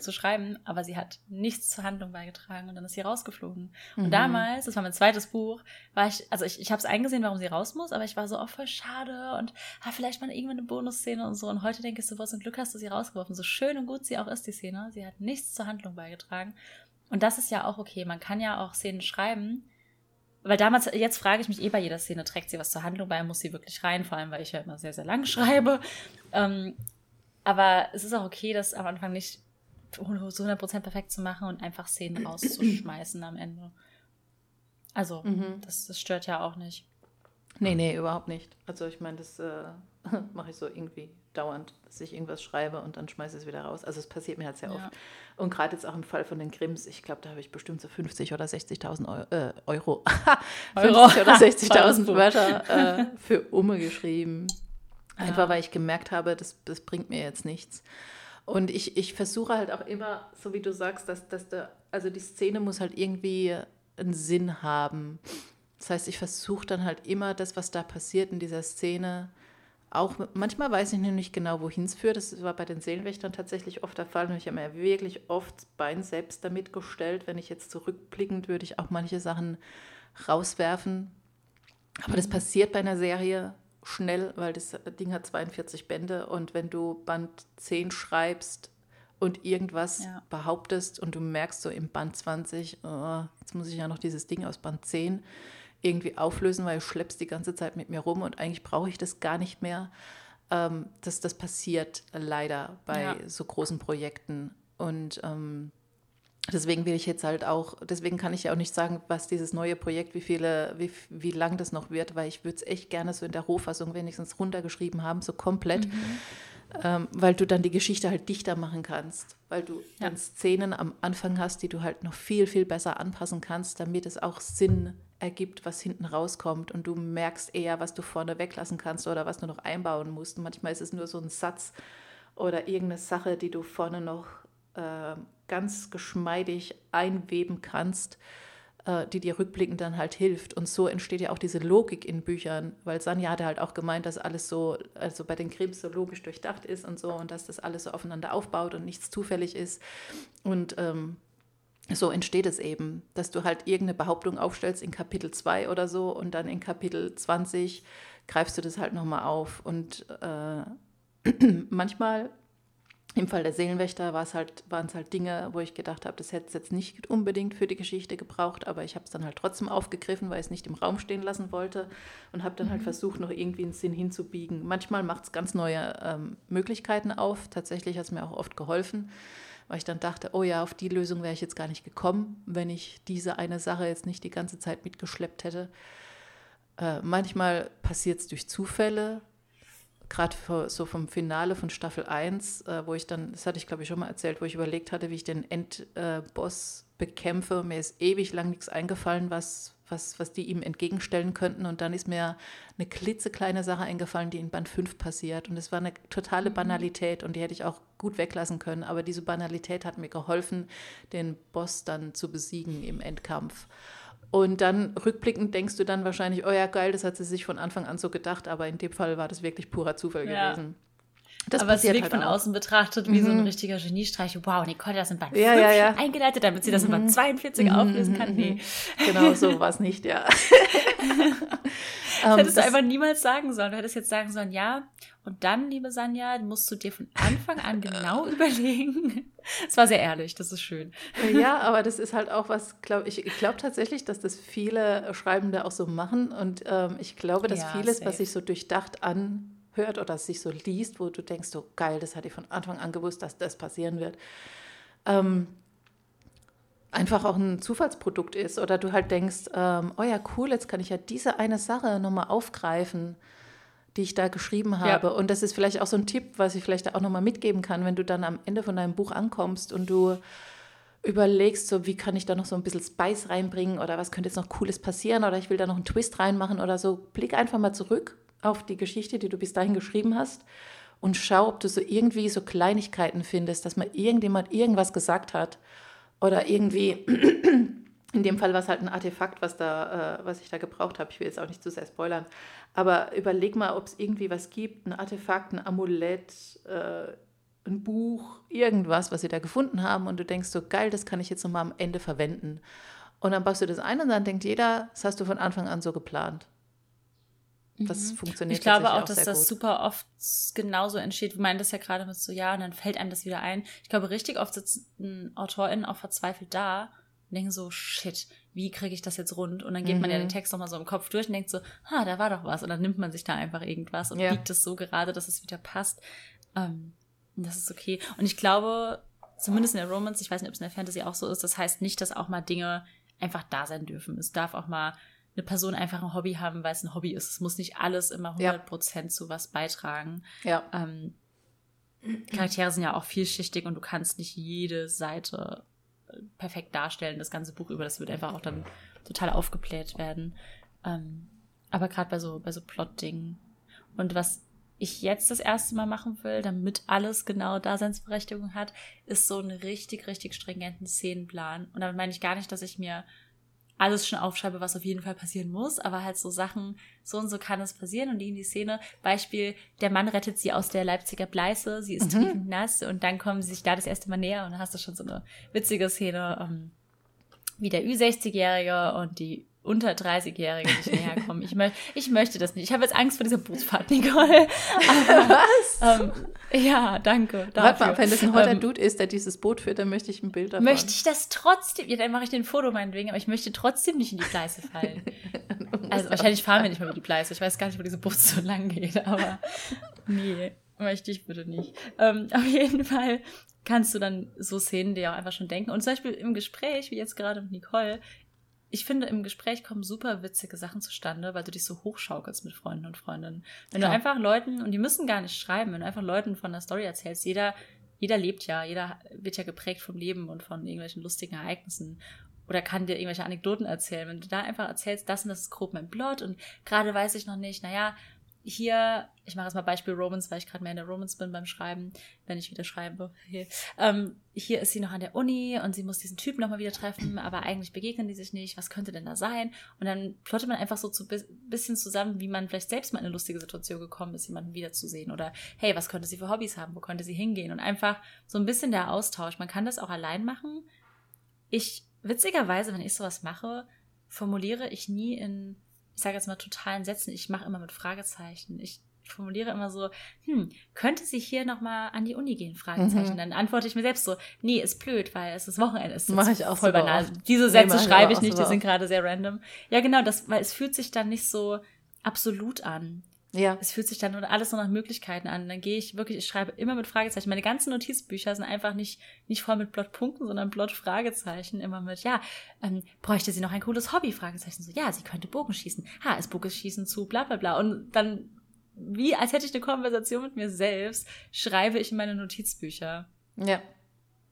zu, schreiben, aber sie hat nichts zur Handlung beigetragen und dann ist sie rausgeflogen. Mhm. Und damals, das war mein zweites Buch, war ich, also ich, ich habe es eingesehen, warum sie raus muss, aber ich war so, oh, voll schade und ah, vielleicht mal irgendwann eine Bonusszene und so. Und heute denke ich so, was ein Glück hast du sie rausgeworfen. So schön und gut sie auch ist, die Szene. Sie hat nichts zur Handlung beigetragen. Und das ist ja auch okay. Man kann ja auch Szenen schreiben, weil damals, jetzt frage ich mich eh bei jeder Szene, trägt sie was zur Handlung bei, muss sie wirklich rein, vor allem, weil ich ja immer sehr, sehr lang schreibe. Ähm, aber es ist auch okay, das am Anfang nicht zu 100% perfekt zu machen und einfach Szenen rauszuschmeißen am Ende. Also, mhm. das, das stört ja auch nicht. Nee, nee, überhaupt nicht. Also ich meine, das äh, mache ich so irgendwie dauernd, dass ich irgendwas schreibe und dann schmeiße ich es wieder raus. Also es passiert mir halt sehr ja. oft. Und gerade jetzt auch im Fall von den Grimms, ich glaube, da habe ich bestimmt so 50 oder 60.000 Euro, äh, Euro. 50 oder 60.000 Wörter äh, für Umme geschrieben. Einfach ja. weil ich gemerkt habe, das, das bringt mir jetzt nichts. Und ich, ich versuche halt auch immer, so wie du sagst, dass, dass der, also die Szene muss halt irgendwie einen Sinn haben. Das heißt, ich versuche dann halt immer das, was da passiert in dieser Szene, auch manchmal weiß ich nicht genau, wohin es führt. Das war bei den Seelenwächtern tatsächlich oft der Fall. Und ich habe mir wirklich oft Bein selbst damit gestellt. Wenn ich jetzt zurückblickend würde ich auch manche Sachen rauswerfen. Aber das mhm. passiert bei einer Serie schnell, weil das Ding hat 42 Bände und wenn du Band 10 schreibst und irgendwas ja. behauptest und du merkst so im Band 20, oh, jetzt muss ich ja noch dieses Ding aus Band 10 irgendwie auflösen, weil du schleppst die ganze Zeit mit mir rum und eigentlich brauche ich das gar nicht mehr. Ähm, das, das passiert leider bei ja. so großen Projekten und ähm, Deswegen will ich jetzt halt auch, deswegen kann ich ja auch nicht sagen, was dieses neue Projekt, wie viele, wie, wie lang das noch wird, weil ich würde es echt gerne so in der Rohfassung wenigstens runtergeschrieben haben, so komplett, mhm. ähm, weil du dann die Geschichte halt dichter machen kannst, weil du ja. dann Szenen am Anfang hast, die du halt noch viel, viel besser anpassen kannst, damit es auch Sinn ergibt, was hinten rauskommt und du merkst eher, was du vorne weglassen kannst oder was du noch einbauen musst. Und manchmal ist es nur so ein Satz oder irgendeine Sache, die du vorne noch äh, ganz geschmeidig einweben kannst, äh, die dir rückblickend dann halt hilft. Und so entsteht ja auch diese Logik in Büchern, weil Sanja hatte halt auch gemeint, dass alles so, also bei den Krims so logisch durchdacht ist und so und dass das alles so aufeinander aufbaut und nichts zufällig ist. Und ähm, so entsteht es eben, dass du halt irgendeine Behauptung aufstellst in Kapitel 2 oder so und dann in Kapitel 20 greifst du das halt nochmal auf. Und äh, manchmal im Fall der Seelenwächter war es halt, waren es halt Dinge, wo ich gedacht habe, das hätte es jetzt nicht unbedingt für die Geschichte gebraucht, aber ich habe es dann halt trotzdem aufgegriffen, weil ich es nicht im Raum stehen lassen wollte und habe dann halt mhm. halt versucht, noch irgendwie einen Sinn hinzubiegen. Manchmal macht es ganz neue ähm, Möglichkeiten auf. Tatsächlich hat es mir auch oft geholfen, weil ich dann dachte, oh ja, auf die Lösung wäre ich jetzt gar nicht gekommen, wenn ich diese eine Sache jetzt nicht die ganze Zeit mitgeschleppt hätte. Äh, manchmal passiert es durch Zufälle, gerade so vom Finale von Staffel 1, äh, wo ich dann, das hatte ich glaube ich schon mal erzählt, wo ich überlegt hatte, wie ich den Endboss äh, bekämpfe. Mir ist ewig lang nichts eingefallen, was, was, was die ihm entgegenstellen könnten. Und dann ist mir eine klitzekleine Sache eingefallen, die in Band 5 passiert. Und es war eine totale mhm. Banalität und die hätte ich auch gut weglassen können. Aber diese Banalität hat mir geholfen, den Boss dann zu besiegen im Endkampf. Und dann rückblickend denkst du dann wahrscheinlich, oh ja, geil, das hat sie sich von Anfang an so gedacht, aber in dem Fall war das wirklich purer Zufall ja. gewesen. Das aber es wirkt halt von auch. außen betrachtet wie mhm. so ein mhm. richtiger Geniestreich. Wow, Nicole das in Band ja, 5 ja, ja. eingeleitet, damit sie das in Band 42 mhm. auflösen kann. Nee. Genau, so war es nicht, ja. das um, hättest das du einfach niemals sagen sollen. Du hättest jetzt sagen sollen, ja, und dann, liebe Sanja, musst du dir von Anfang an genau überlegen. Es war sehr ehrlich, das ist schön. Ja, aber das ist halt auch was, glaub, ich, ich glaube tatsächlich, dass das viele Schreibende auch so machen. Und ähm, ich glaube, dass ja, vieles, safe. was sich so durchdacht an hört oder sich so liest, wo du denkst, so geil, das hatte ich von Anfang an gewusst, dass das passieren wird, ähm, einfach auch ein Zufallsprodukt ist. Oder du halt denkst, ähm, oh ja, cool, jetzt kann ich ja diese eine Sache nochmal aufgreifen, die ich da geschrieben habe. Ja. Und das ist vielleicht auch so ein Tipp, was ich vielleicht auch nochmal mitgeben kann, wenn du dann am Ende von deinem Buch ankommst und du überlegst, so wie kann ich da noch so ein bisschen Spice reinbringen oder was könnte jetzt noch Cooles passieren oder ich will da noch einen Twist reinmachen oder so. Blick einfach mal zurück auf die Geschichte, die du bis dahin geschrieben hast und schau, ob du so irgendwie so Kleinigkeiten findest, dass mal irgendjemand irgendwas gesagt hat oder irgendwie, in dem Fall war es halt ein Artefakt, was, da, äh, was ich da gebraucht habe. Ich will jetzt auch nicht zu sehr spoilern, aber überleg mal, ob es irgendwie was gibt, ein Artefakt, ein Amulett, äh, ein Buch, irgendwas, was sie da gefunden haben und du denkst so, geil, das kann ich jetzt nochmal am Ende verwenden. Und dann baust du das ein und dann denkt jeder, das hast du von Anfang an so geplant. Das mhm. funktioniert Ich glaube auch, dass das gut. super oft genauso entsteht. Wir meinen das ja gerade mit so, ja, und dann fällt einem das wieder ein. Ich glaube, richtig oft sitzen AutorInnen auch verzweifelt da und denken so, shit, wie kriege ich das jetzt rund? Und dann geht mhm. man ja den mhm. Text nochmal so im Kopf durch und denkt so, ha, da war doch was. Und dann nimmt man sich da einfach irgendwas und ja. biegt es so gerade, dass es wieder passt. Ähm, das ist okay. Und ich glaube, zumindest in der Romance, ich weiß nicht, ob es in der Fantasy auch so ist, das heißt nicht, dass auch mal Dinge einfach da sein dürfen. Es darf auch mal eine Person einfach ein Hobby haben, weil es ein Hobby ist. Es muss nicht alles immer 100% ja. zu was beitragen. Ja. Ähm, Charaktere sind ja auch vielschichtig und du kannst nicht jede Seite äh, perfekt darstellen, das ganze Buch über. Das wird einfach auch dann total aufgebläht werden. Ähm, aber gerade bei so, bei so Plot-Dingen. Und was ich jetzt das erste Mal machen will, damit alles genau Daseinsberechtigung hat, ist so einen richtig, richtig stringenten Szenenplan. Und damit meine ich gar nicht, dass ich mir alles schon aufschreibe, was auf jeden Fall passieren muss, aber halt so Sachen, so und so kann es passieren und die in die Szene. Beispiel, der Mann rettet sie aus der Leipziger Bleiße, sie ist mhm. triefend nass und dann kommen sie sich da das erste Mal näher und dann hast du schon so eine witzige Szene, ähm, wie der Ü60-Jährige und die unter 30-Jährige nicht näher kommen. Ich, mö ich möchte das nicht. Ich habe jetzt Angst vor dieser Bootsfahrt, Nicole. Aber, Was? Ähm, ja, danke. Warte mal, wenn das ein hotter ähm, Dude ist, der dieses Boot führt, dann möchte ich ein Bild davon. Möchte ich das trotzdem, ja, dann mache ich den Foto meinetwegen, aber ich möchte trotzdem nicht in die Pleiße fallen. also wahrscheinlich fahren wir nicht mal über die Pleiße. Ich weiß gar nicht, wo diese Boot so lang geht, aber nee, möchte ich bitte nicht. Ähm, auf jeden Fall kannst du dann so Szenen dir auch einfach schon denken. Und zum Beispiel im Gespräch, wie jetzt gerade mit Nicole, ich finde, im Gespräch kommen super witzige Sachen zustande, weil du dich so hochschaukelst mit Freunden und Freundinnen. Wenn ja. du einfach Leuten, und die müssen gar nicht schreiben, wenn du einfach Leuten von der Story erzählst, jeder, jeder lebt ja, jeder wird ja geprägt vom Leben und von irgendwelchen lustigen Ereignissen oder kann dir irgendwelche Anekdoten erzählen. Wenn du da einfach erzählst, das und das ist grob mein Plot und gerade weiß ich noch nicht, naja, hier, ich mache jetzt mal Beispiel Romans, weil ich gerade mehr in der Romans bin beim Schreiben, wenn ich wieder schreibe. Hier, ähm, hier ist sie noch an der Uni und sie muss diesen Typen nochmal wieder treffen, aber eigentlich begegnen die sich nicht. Was könnte denn da sein? Und dann plottet man einfach so zu bisschen zusammen, wie man vielleicht selbst mal in eine lustige Situation gekommen ist, jemanden wiederzusehen. Oder hey, was könnte sie für Hobbys haben? Wo könnte sie hingehen? Und einfach so ein bisschen der Austausch. Man kann das auch allein machen. Ich, witzigerweise, wenn ich sowas mache, formuliere ich nie in ich sage jetzt mal totalen Sätzen, ich mache immer mit Fragezeichen. Ich formuliere immer so, hm, könnte sie hier nochmal an die Uni gehen? Fragezeichen. Mhm. Dann antworte ich mir selbst so, nee, ist blöd, weil es ist Wochenende. Ist Mache ich auch voll banal. Diese Sätze nee, schreibe ich nicht, die sind gerade sehr random. Ja, genau, das, weil es fühlt sich dann nicht so absolut an. Ja. Es fühlt sich dann alles nur nach Möglichkeiten an. Dann gehe ich wirklich, ich schreibe immer mit Fragezeichen. Meine ganzen Notizbücher sind einfach nicht, nicht voll mit Plotpunkten, sondern Plot-Fragezeichen. Immer mit, ja, ähm, bräuchte sie noch ein cooles Hobby? Fragezeichen. So, ja, sie könnte Bogenschießen. Ha, ist Bogenschießen zu, bla, bla, bla. Und dann, wie als hätte ich eine Konversation mit mir selbst, schreibe ich in meine Notizbücher. Ja.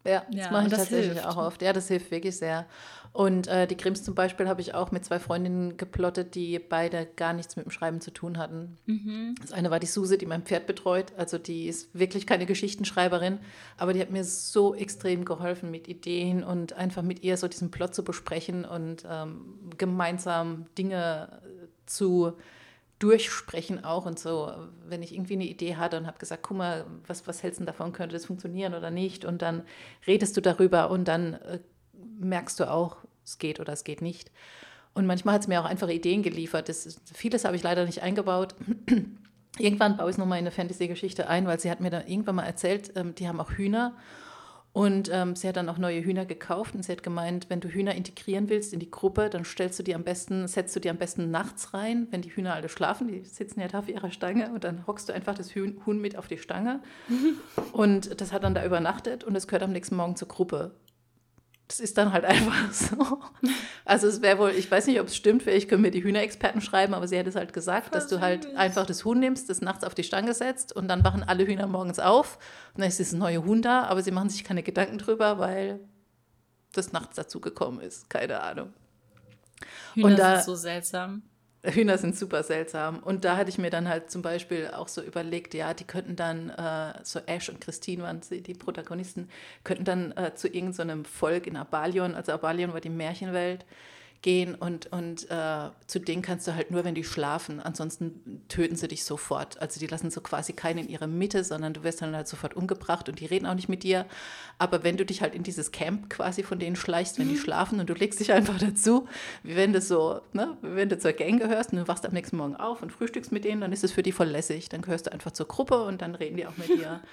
Ja, das ja, mache ich tatsächlich hilft. auch oft. Ja, das hilft wirklich sehr. Und äh, die Grimms zum Beispiel habe ich auch mit zwei Freundinnen geplottet, die beide gar nichts mit dem Schreiben zu tun hatten. Mhm. Das eine war die Suse, die mein Pferd betreut. Also die ist wirklich keine Geschichtenschreiberin, aber die hat mir so extrem geholfen mit Ideen und einfach mit ihr so diesen Plot zu besprechen und ähm, gemeinsam Dinge zu durchsprechen auch und so, wenn ich irgendwie eine Idee hatte und habe gesagt, guck mal, was, was hältst du davon, könnte das funktionieren oder nicht? Und dann redest du darüber und dann äh, merkst du auch, es geht oder es geht nicht. Und manchmal hat es mir auch einfach Ideen geliefert. Das, vieles habe ich leider nicht eingebaut. Irgendwann baue ich es nochmal in eine Fantasy-Geschichte ein, weil sie hat mir dann irgendwann mal erzählt, ähm, die haben auch Hühner und ähm, sie hat dann auch neue Hühner gekauft und sie hat gemeint, wenn du Hühner integrieren willst in die Gruppe, dann stellst du die am besten, setzt du die am besten nachts rein, wenn die Hühner alle schlafen, die sitzen ja da auf ihrer Stange und dann hockst du einfach das Huhn mit auf die Stange. und das hat dann da übernachtet und es gehört am nächsten Morgen zur Gruppe das ist dann halt einfach so. Also es wäre wohl, ich weiß nicht, ob es stimmt, vielleicht können mir die Hühnerexperten schreiben, aber sie hat es halt gesagt, Voll dass du halt einfach das Huhn nimmst, das nachts auf die Stange setzt und dann wachen alle Hühner morgens auf und dann ist das neue Huhn da, aber sie machen sich keine Gedanken drüber, weil das nachts dazu gekommen ist. Keine Ahnung. Hühner und da, sind so seltsam. Hühner sind super seltsam. Und da hatte ich mir dann halt zum Beispiel auch so überlegt, ja, die könnten dann, äh, so Ash und Christine waren die Protagonisten, könnten dann äh, zu irgendeinem so Volk in Abalion, also Abalion war die Märchenwelt, gehen und, und äh, zu denen kannst du halt nur, wenn die schlafen. Ansonsten töten sie dich sofort. Also die lassen so quasi keinen in ihre Mitte, sondern du wirst dann halt sofort umgebracht und die reden auch nicht mit dir. Aber wenn du dich halt in dieses Camp quasi von denen schleichst, wenn die mhm. schlafen und du legst dich einfach dazu, wie wenn du so, ne, wenn du zur Gang gehörst und du wachst am nächsten Morgen auf und frühstückst mit denen, dann ist es für die voll lässig. Dann gehörst du einfach zur Gruppe und dann reden die auch mit dir.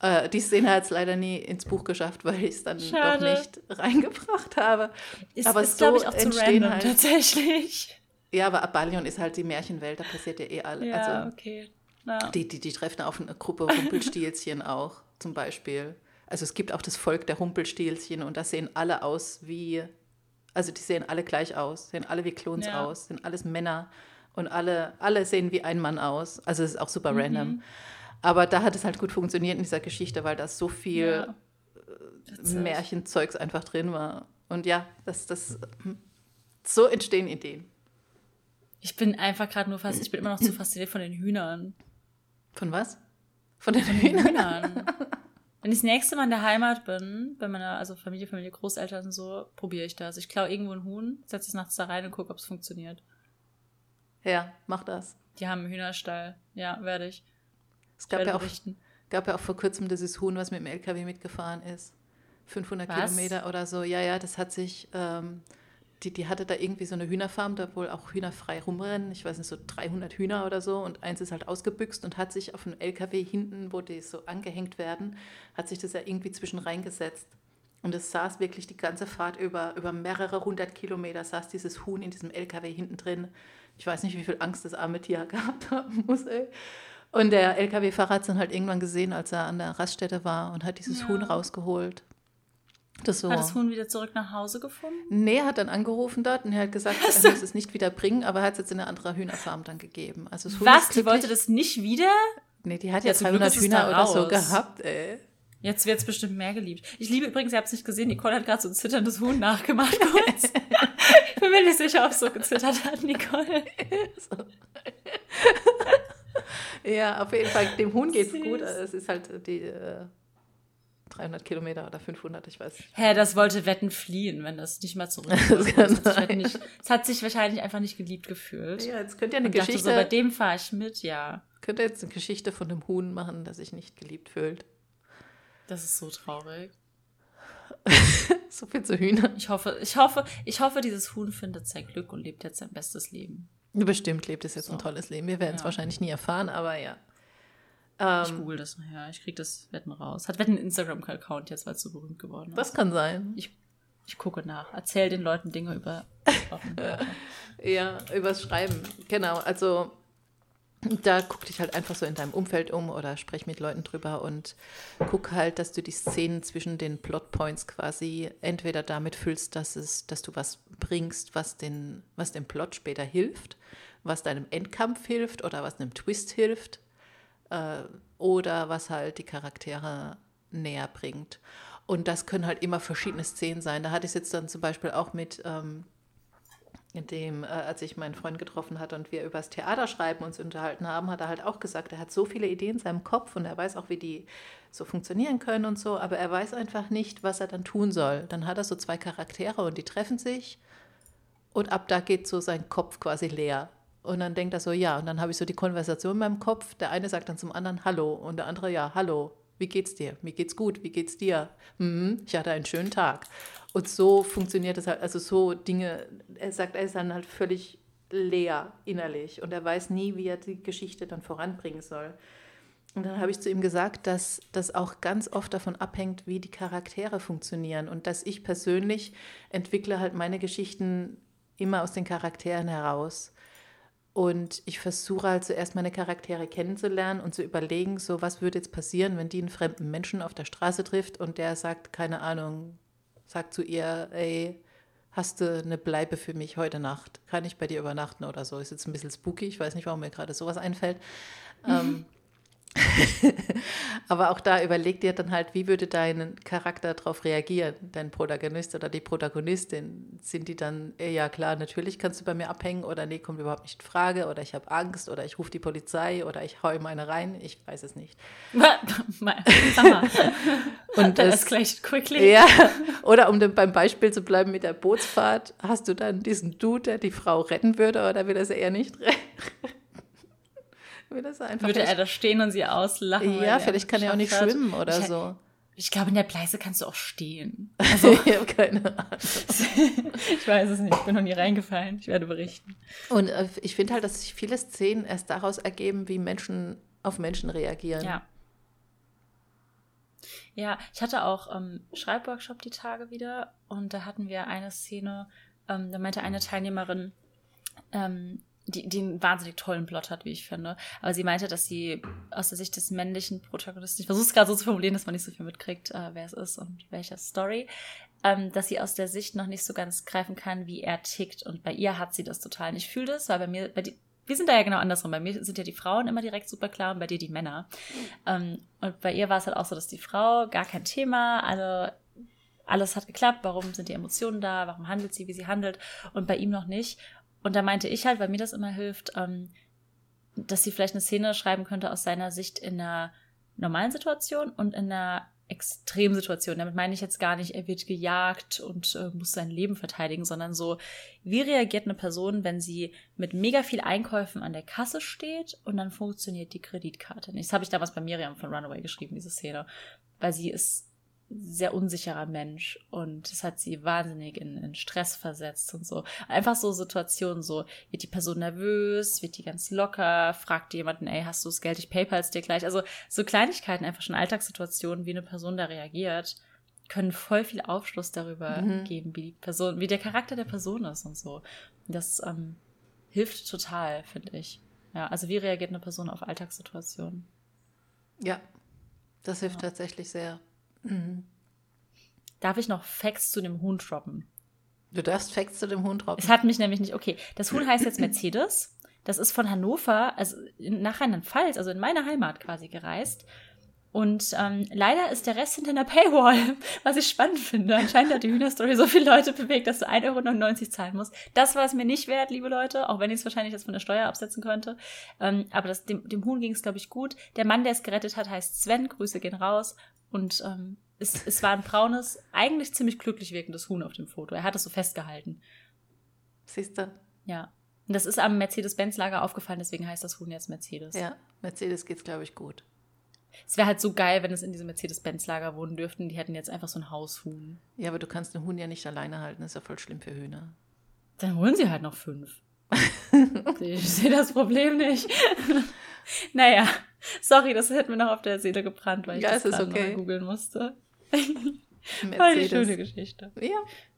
Äh, die Szene hat es leider nie ins Buch geschafft, weil ich es dann Schade. doch nicht reingebracht habe. Ist, aber ist, so ich, auch entstehen random, halt, tatsächlich. Ja, aber Abalion ist halt die Märchenwelt, da passiert ja eh alles. Ja, also, okay. Ja. Die, die, die treffen auf eine Gruppe Rumpelstilzchen auch, zum Beispiel. Also es gibt auch das Volk der Rumpelstilzchen und das sehen alle aus wie, also die sehen alle gleich aus, sehen alle wie Klons ja. aus, sind alles Männer und alle, alle sehen wie ein Mann aus. Also es ist auch super mhm. random. Aber da hat es halt gut funktioniert in dieser Geschichte, weil da so viel ja. Äh, Märchenzeugs einfach drin war. Und ja, das, das, hm, so entstehen Ideen. Ich bin einfach gerade nur fast, ich bin immer noch zu fasziniert von den Hühnern. Von was? Von den, von den Hühnern. Wenn ich das nächste Mal in der Heimat bin, bei meiner also Familie, Familie, Großeltern und so, probiere ich das. Ich klaue irgendwo ein Huhn, setze es nachts da rein und gucke, ob es funktioniert. Ja, mach das. Die haben einen Hühnerstall. Ja, werde ich. Es gab ja, auch, gab ja auch vor kurzem dieses Huhn, was mit dem LKW mitgefahren ist. 500 was? Kilometer oder so. Ja, ja, das hat sich, ähm, die, die hatte da irgendwie so eine Hühnerfarm, da wohl auch Hühner frei rumrennen. Ich weiß nicht, so 300 Hühner oder so. Und eins ist halt ausgebüxt und hat sich auf einem LKW hinten, wo die so angehängt werden, hat sich das ja irgendwie zwischen reingesetzt. Und es saß wirklich die ganze Fahrt über, über mehrere hundert Kilometer, saß dieses Huhn in diesem LKW hinten drin. Ich weiß nicht, wie viel Angst das arme Tier gehabt haben muss, ey. Und der LKW-Fahrer hat es dann halt irgendwann gesehen, als er an der Raststätte war und hat dieses ja. Huhn rausgeholt. Das so. Hat das Huhn wieder zurück nach Hause gefunden? Nee, er hat dann angerufen dort und er hat gesagt, er muss es nicht wieder bringen, aber er hat es jetzt in eine andere Hühnerfarm dann gegeben. Also das Huhn Was? Die wollte das nicht wieder? Nee, die hat ja, ja 300 Hühner oder so gehabt, ey. Jetzt wird es bestimmt mehr geliebt. Ich liebe übrigens, ihr habt es nicht gesehen, Nicole hat gerade so ein zitterndes Huhn nachgemacht kurz. ich bin mir nicht sicher, ob es so gezittert hat, Nicole. ja, auf jeden Fall, dem Huhn geht es gut. Es ist halt die äh, 300 Kilometer oder 500, ich weiß. Hä, das wollte Wetten fliehen, wenn das nicht mal zurückkommt. das, das, nicht, das hat sich wahrscheinlich einfach nicht geliebt gefühlt. Ja, jetzt könnt ihr eine Geschichte. So, bei dem fahre ich mit, ja. Könnt ihr jetzt eine Geschichte von einem Huhn machen, das sich nicht geliebt fühlt? Das ist so traurig. so viel zu Hühner. Ich hoffe, ich hoffe, ich hoffe, dieses Huhn findet sein Glück und lebt jetzt sein bestes Leben. Bestimmt lebt es jetzt so. ein tolles Leben. Wir werden es ja. wahrscheinlich nie erfahren, aber ja. Ähm, ich google das nachher. Ich kriege das Wetten raus. Hat Wetten einen Instagram-Account jetzt, weil es so berühmt geworden ist? Das kann sein. Ich, ich gucke nach. Erzähl den Leuten Dinge über. ja, übers Schreiben. Genau. Also da guck dich halt einfach so in deinem Umfeld um oder sprech mit Leuten drüber und guck halt, dass du die Szenen zwischen den Plotpoints quasi entweder damit füllst, dass es, dass du was bringst, was den, was dem Plot später hilft, was deinem Endkampf hilft oder was einem Twist hilft äh, oder was halt die Charaktere näher bringt. Und das können halt immer verschiedene Szenen sein. Da hatte ich es jetzt dann zum Beispiel auch mit ähm, in dem, äh, als ich meinen Freund getroffen hatte und wir über das Theaterschreiben uns unterhalten haben, hat er halt auch gesagt, er hat so viele Ideen in seinem Kopf und er weiß auch, wie die so funktionieren können und so, aber er weiß einfach nicht, was er dann tun soll. Dann hat er so zwei Charaktere und die treffen sich und ab da geht so sein Kopf quasi leer. Und dann denkt er so, ja, und dann habe ich so die Konversation in meinem Kopf. Der eine sagt dann zum anderen Hallo und der andere, ja, hallo, wie geht's dir? Mir geht's gut, wie geht's dir? Mhm, ich hatte einen schönen Tag. Und so funktioniert es halt, also so Dinge, er sagt, er ist dann halt völlig leer innerlich und er weiß nie, wie er die Geschichte dann voranbringen soll. Und dann habe ich zu ihm gesagt, dass das auch ganz oft davon abhängt, wie die Charaktere funktionieren und dass ich persönlich entwickle halt meine Geschichten immer aus den Charakteren heraus. Und ich versuche halt zuerst meine Charaktere kennenzulernen und zu überlegen, so was würde jetzt passieren, wenn die einen fremden Menschen auf der Straße trifft und der sagt, keine Ahnung, sagt zu ihr, ey, hast du eine Bleibe für mich heute Nacht? Kann ich bei dir übernachten oder so? Ist jetzt ein bisschen spooky, ich weiß nicht, warum mir gerade sowas einfällt. Mhm. Ähm, Aber auch da überleg dir dann halt, wie würde dein Charakter darauf reagieren, dein Protagonist oder die Protagonistin? Sind die dann, äh, ja klar, natürlich kannst du bei mir abhängen oder nee, kommt überhaupt nicht in Frage oder ich habe Angst oder ich rufe die Polizei oder ich hau ihm eine rein? Ich weiß es nicht. Und das escalated quickly. Ja, oder um beim Beispiel zu bleiben mit der Bootsfahrt, hast du dann diesen Dude, der die Frau retten würde oder will er sie eher nicht retten? Würde, Würde er da stehen und sie auslachen? Ja, vielleicht kann er auch nicht hat. schwimmen oder ich, so. Ich glaube, in der Pleiße kannst du auch stehen. Also, ich habe keine Ahnung. ich weiß es nicht, ich bin noch nie reingefallen. Ich werde berichten. Und äh, ich finde halt, dass sich viele Szenen erst daraus ergeben, wie Menschen auf Menschen reagieren. Ja. Ja, ich hatte auch ähm, Schreibworkshop die Tage wieder und da hatten wir eine Szene, ähm, da meinte eine Teilnehmerin, ähm, die, die einen wahnsinnig tollen Plot hat, wie ich finde. Aber sie meinte, dass sie aus der Sicht des männlichen Protagonisten, ich versuche es gerade so zu formulieren, dass man nicht so viel mitkriegt, äh, wer es ist und welcher Story, ähm, dass sie aus der Sicht noch nicht so ganz greifen kann, wie er tickt. Und bei ihr hat sie das total. Und ich fühle das, weil bei mir, bei die, wir sind da ja genau andersrum. Bei mir sind ja die Frauen immer direkt super klar und bei dir die Männer. Ähm, und bei ihr war es halt auch so, dass die Frau gar kein Thema, alle alles hat geklappt, warum sind die Emotionen da, warum handelt sie, wie sie handelt und bei ihm noch nicht. Und da meinte ich halt, weil mir das immer hilft, ähm, dass sie vielleicht eine Szene schreiben könnte aus seiner Sicht in einer normalen Situation und in einer Extremsituation. Damit meine ich jetzt gar nicht, er wird gejagt und äh, muss sein Leben verteidigen, sondern so, wie reagiert eine Person, wenn sie mit mega viel Einkäufen an der Kasse steht und dann funktioniert die Kreditkarte nicht. Das habe ich damals bei Miriam von Runaway geschrieben, diese Szene, weil sie ist sehr unsicherer Mensch und das hat sie wahnsinnig in, in, Stress versetzt und so. Einfach so Situationen, so wird die Person nervös, wird die ganz locker, fragt jemanden, ey, hast du das Geld, ich paypal's dir gleich. Also so Kleinigkeiten, einfach schon Alltagssituationen, wie eine Person da reagiert, können voll viel Aufschluss darüber mhm. geben, wie die Person, wie der Charakter der Person ist und so. Das ähm, hilft total, finde ich. Ja, also wie reagiert eine Person auf Alltagssituationen? Ja, das hilft ja. tatsächlich sehr. Mhm. Darf ich noch Facts zu dem Huhn droppen? Du darfst Facts zu dem Huhn droppen. Es hat mich nämlich nicht. Okay, das Huhn heißt jetzt Mercedes. Das ist von Hannover, also nach Rheinland-Pfalz, also in meine Heimat quasi gereist. Und ähm, leider ist der Rest hinter einer Paywall, was ich spannend finde. Anscheinend hat die Hühnerstory so viele Leute bewegt, dass du 1,99 Euro zahlen musst. Das war es mir nicht wert, liebe Leute, auch wenn ich es wahrscheinlich jetzt von der Steuer absetzen könnte. Ähm, aber das, dem, dem Huhn ging es, glaube ich, gut. Der Mann, der es gerettet hat, heißt Sven. Grüße gehen raus. Und ähm, es, es war ein braunes, eigentlich ziemlich glücklich wirkendes Huhn auf dem Foto. Er hat es so festgehalten. Siehst du? Ja. Und das ist am Mercedes-Benz-Lager aufgefallen, deswegen heißt das Huhn jetzt Mercedes. Ja, Mercedes geht's, glaube ich, gut. Es wäre halt so geil, wenn es in diesem Mercedes-Benz-Lager wohnen dürften. Die hätten jetzt einfach so ein Haushuhn. Ja, aber du kannst einen Huhn ja nicht alleine halten. Das ist ja voll schlimm für Hühner. Dann holen sie halt noch fünf. ich sehe das Problem nicht. naja, sorry, das hätte mir noch auf der Seele gebrannt, weil ich Ja, das ist okay. googeln musste. Voll Mercedes. schöne Geschichte. Ja.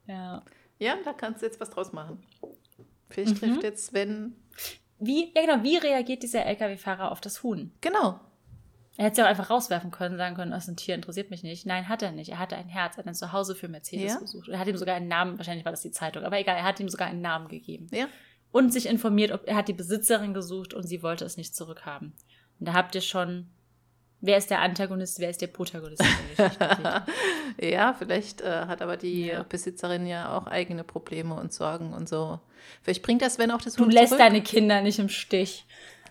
Ja. ja, da kannst du jetzt was draus machen. Vielleicht Mhm. trifft jetzt Sven. Wie, ja genau, wie reagiert dieser LKW-Fahrer auf das Huhn? Genau. Er hätte es ja auch einfach rauswerfen können, sagen können, das ist ein Tier, interessiert mich nicht. Nein, hat er nicht. Er hatte ein Herz, er hat ein Zuhause für Mercedes Ja. gesucht. Er hat ihm sogar einen Namen, wahrscheinlich war das die Zeitung, aber egal, er hat ihm sogar einen Namen gegeben. Ja. Und sich informiert, ob er hat die Besitzerin gesucht und sie wollte es nicht zurückhaben. Und da habt ihr schon, wer ist der Antagonist, wer ist der Protagonist der? Ja, vielleicht äh, hat aber die Ja. Besitzerin ja auch eigene Probleme und Sorgen und so. Vielleicht bringt das Sven auch das Du Huhn lässt zurück. deine Kinder nicht im Stich.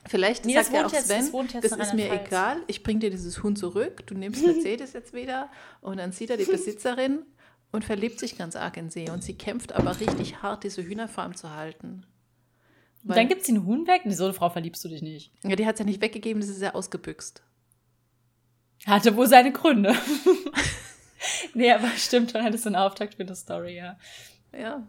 Vielleicht Nee, sagt ja auch jetzt- Sven, das das ist mir Rheinland-Pfalz. egal, ich bringe dir dieses Huhn zurück, du nimmst Mercedes jetzt wieder und dann sieht er die Besitzerin und verliebt sich ganz arg in sie und sie kämpft aber richtig hart, diese Hühnerfarm zu halten. Und dann gibt sie einen Huhn weg. So eine Frau verliebst du dich nicht. ja, die hat es ja nicht weggegeben, das ist ja ausgebüxt. Hatte wohl seine Gründe. nee, aber stimmt schon, hättest du einen Auftakt für eine Story, ja. Ja.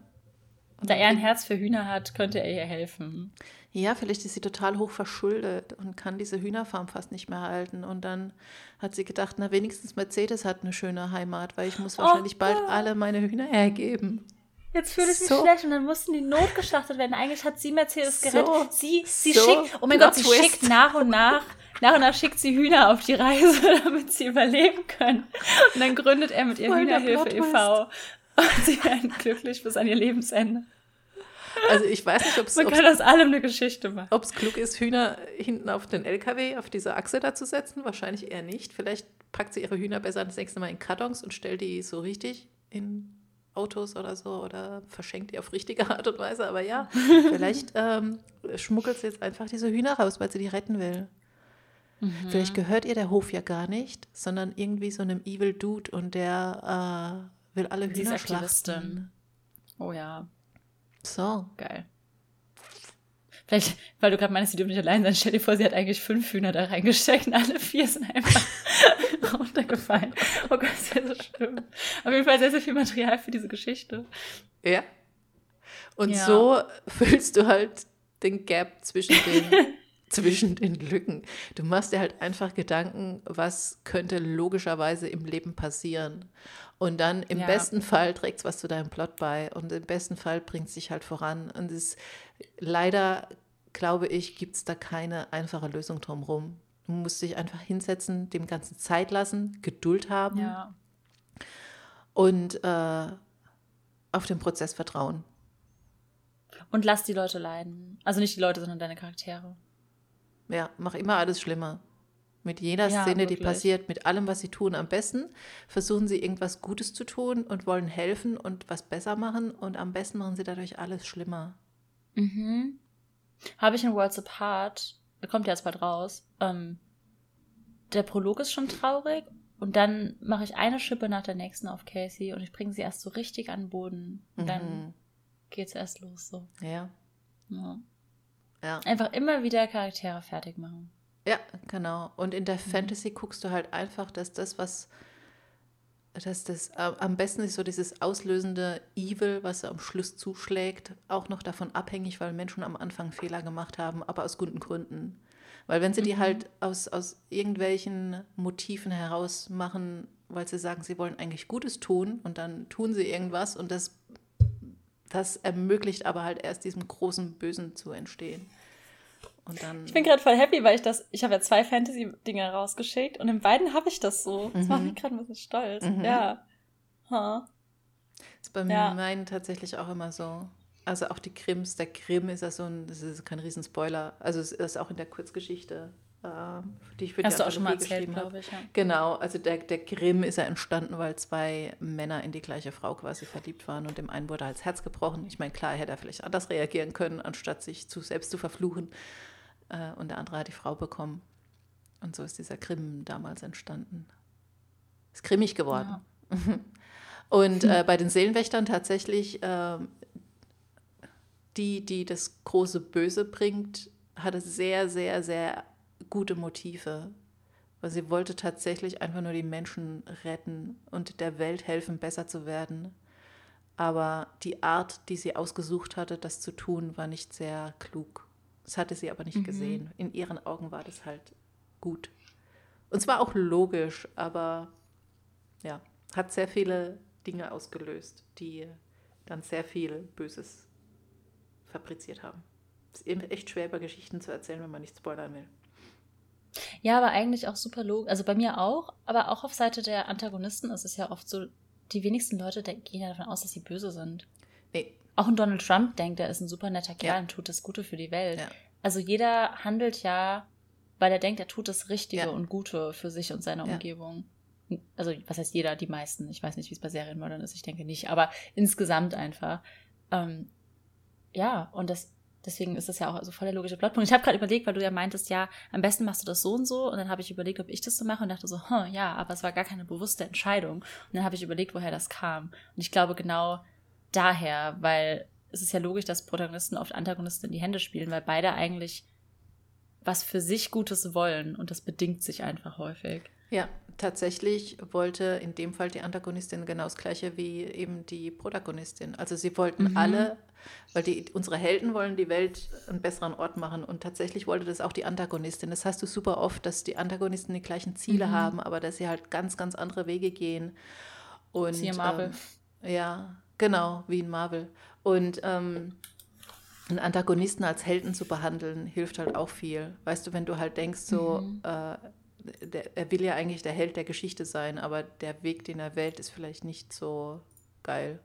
Da er ein Herz für Hühner hat, könnte er ihr helfen. Ja, vielleicht ist sie total hoch verschuldet und kann diese Hühnerfarm fast nicht mehr halten. Und dann hat sie gedacht, na wenigstens Mercedes hat eine schöne Heimat, weil ich muss wahrscheinlich bald Gott. alle meine Hühner hergeben. Jetzt fühle ich mich So. schlecht und dann mussten die notgeschlachtet werden. Eigentlich hat sie Mercedes So. gerettet. Sie, sie So. schickt, oh mein Gott, sie Twist. schickt nach und nach, nach und nach schickt sie Hühner auf die Reise, damit sie überleben können. Und dann gründet er mit ihr Voll Hühnerhilfe e.V. Und sie werden glücklich bis an ihr Lebensende. Also ich weiß nicht, ob es Man kann aus allem eine Geschichte machen. Ob es klug ist, Hühner hinten auf den LKW, auf diese Achse da zu setzen, wahrscheinlich eher nicht. Vielleicht packt sie ihre Hühner besser das nächste Mal in Kartons und stellt die so richtig in Autos oder so oder verschenkt die auf richtige Art und Weise. Aber ja, vielleicht ähm, schmuggelt sie jetzt einfach diese Hühner raus, weil sie die retten will. Vielleicht gehört ihr der Hof ja gar nicht, sondern irgendwie so einem Evil Dude und der äh, will alle Hühner schlachten. Oh ja, So. geil. Vielleicht, weil du gerade meinst, sie dürfen nicht allein sein, stell dir vor, sie hat eigentlich fünf Hühner da reingesteckt und alle vier sind einfach runtergefallen. Oh Gott, das wäre so schlimm. Auf jeden Fall sehr, sehr viel Material für diese Geschichte. Ja. Und Ja. so füllst du halt den Gap zwischen den, zwischen den Lücken. Du machst dir halt einfach Gedanken, was könnte logischerweise im Leben passieren. Und dann im Ja. besten Fall trägt es was zu deinem Plot bei und im besten Fall bringt es dich halt voran. Und es leider, glaube ich, gibt es da keine einfache Lösung drumherum. Du musst dich einfach hinsetzen, dem Ganzen Zeit lassen, Geduld haben Ja. und äh, auf den Prozess vertrauen. Und lass die Leute leiden. Also nicht die Leute, sondern deine Charaktere. Ja, mach immer alles schlimmer. Mit jeder Ja, Szene, die wirklich. passiert, mit allem, was sie tun. Am besten versuchen sie irgendwas Gutes zu tun und wollen helfen und was besser machen. Und am besten machen sie dadurch alles schlimmer. Mhm. Habe ich in Worlds Apart, kommt ja jetzt bald raus, ähm, der Prolog ist schon traurig und dann mache ich eine Schippe nach der nächsten auf Casey und ich bringe sie erst so richtig an den Boden und dann Mhm. geht's erst los so. Ja, Ja. ja. Einfach immer wieder Charaktere fertig machen. Ja, genau. Und in der Fantasy guckst du halt einfach, dass das, was, dass das äh, am besten ist so dieses auslösende Evil, was am Schluss zuschlägt, auch noch davon abhängig, weil Menschen am Anfang Fehler gemacht haben, aber aus guten Gründen. Weil wenn sie die halt aus, aus irgendwelchen Motiven heraus machen, weil sie sagen, sie wollen eigentlich Gutes tun und dann tun sie irgendwas und das, das ermöglicht aber halt erst diesem großen Bösen zu entstehen. Und dann, Ich bin gerade voll happy, weil ich das, ich habe ja zwei Fantasy-Dinger rausgeschickt und in beiden habe ich das so. Das macht mich gerade ein bisschen stolz. Mhm. Ja. Ha. ist bei Ja. meinen tatsächlich auch immer so. Also auch die Krims, der Krim ist ja so ein, das ist kein Riesenspoiler. Also es ist auch in der Kurzgeschichte äh, die ich für Hast die du auch schon mal erzählt, glaube ich. Ja. Genau, also der, der Grimm ist ja entstanden, weil zwei Männer in die gleiche Frau quasi verliebt waren und dem einen wurde als Herz gebrochen. Ich meine, klar, hätte er vielleicht anders reagieren können, anstatt sich zu selbst zu verfluchen. Äh, und der andere hat die Frau bekommen. Und so ist dieser Grimm damals entstanden. Ist grimmig geworden. Ja. und äh, bei den Seelenwächtern tatsächlich, äh, die, die das große Böse bringt, hatte sehr, sehr, sehr gute Motive. Weil sie wollte tatsächlich einfach nur die Menschen retten und der Welt helfen, besser zu werden. Aber die Art, die sie ausgesucht hatte, das zu tun, war nicht sehr klug. Das hatte sie aber nicht mhm. gesehen. In ihren Augen war das halt gut. Und zwar auch logisch, aber ja, hat sehr viele Dinge ausgelöst, die dann sehr viel Böses fabriziert haben. Es ist eben echt schwer, über Geschichten zu erzählen, wenn man nicht spoilern will. Ja, aber eigentlich auch super logisch. Also bei mir auch, aber auch auf Seite der Antagonisten ist es ja oft so, die wenigsten Leute gehen ja davon aus, dass sie böse sind. Nee. Auch ein Donald Trump denkt, er ist ein super netter Kerl ja. und tut das Gute für die Welt. Ja. Also jeder handelt ja, weil er denkt, er tut das Richtige ja. und Gute für sich und seine Umgebung. Also was heißt jeder? Die meisten. Ich weiß nicht, wie es bei Serienmördern ist, ich denke nicht. Aber insgesamt einfach. Ähm, ja, und das Deswegen ist das ja auch also voll der logische Plotpunkt. Ich habe gerade überlegt, weil du ja meintest, ja, am besten machst du das so und so. Und dann habe ich überlegt, ob ich das so mache und dachte so, hm, ja, aber es war gar keine bewusste Entscheidung. Und dann habe ich überlegt, woher das kam. Und ich glaube genau daher, weil es ist ja logisch, dass Protagonisten oft Antagonisten in die Hände spielen, weil beide eigentlich was für sich Gutes wollen und das bedingt sich einfach häufig. Ja, tatsächlich wollte in dem Fall die Antagonistin genau das gleiche wie eben die Protagonistin. Also sie wollten mhm. alle, weil die, unsere Helden wollen die Welt einen besseren Ort machen und tatsächlich wollte das auch die Antagonistin. Das hast du super oft, dass die Antagonisten die gleichen Ziele mhm. haben, aber dass sie halt ganz, ganz andere Wege gehen. Und, in Marvel. Ähm, ja, genau, wie in Marvel. Und ähm, einen Antagonisten als Helden zu behandeln, hilft halt auch viel. Weißt du, wenn du halt denkst, so, mhm. äh, der, er will ja eigentlich der Held der Geschichte sein, aber der Weg, den er wählt, ist vielleicht nicht so geil.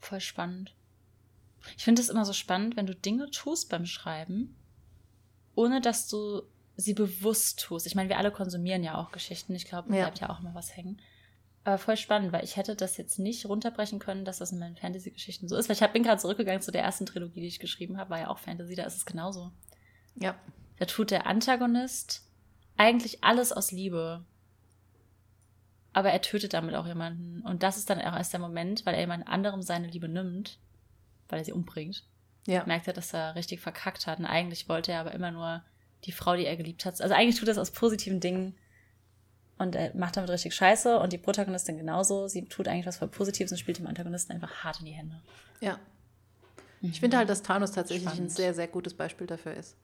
Voll spannend. Ich finde es immer so spannend, wenn du Dinge tust beim Schreiben, ohne dass du sie bewusst tust. Ich meine, wir alle konsumieren ja auch Geschichten. Ich glaube, ja. bleibt ja auch immer was hängen. Aber voll spannend, weil ich hätte das jetzt nicht runterbrechen können, dass das in meinen Fantasy-Geschichten so ist. Weil ich hab, bin gerade zurückgegangen zu der ersten Trilogie, die ich geschrieben habe, war ja auch Fantasy, da ist es genauso. Ja. Da tut der Antagonist eigentlich alles aus Liebe. Aber er tötet damit auch jemanden. Und das ist dann auch erst der Moment, weil er jemand anderem seine Liebe nimmt, weil er sie umbringt. Ja. Merkt er, dass er richtig verkackt hat. Und eigentlich wollte er aber immer nur die Frau, die er geliebt hat. Also eigentlich tut er es aus positiven Dingen. Und er macht damit richtig Scheiße. Und die Protagonistin genauso. Sie tut eigentlich was voll Positives und spielt dem Antagonisten einfach hart in die Hände. Ja. Ich finde halt, dass Thanos tatsächlich Spannend. ein sehr, sehr gutes Beispiel dafür ist.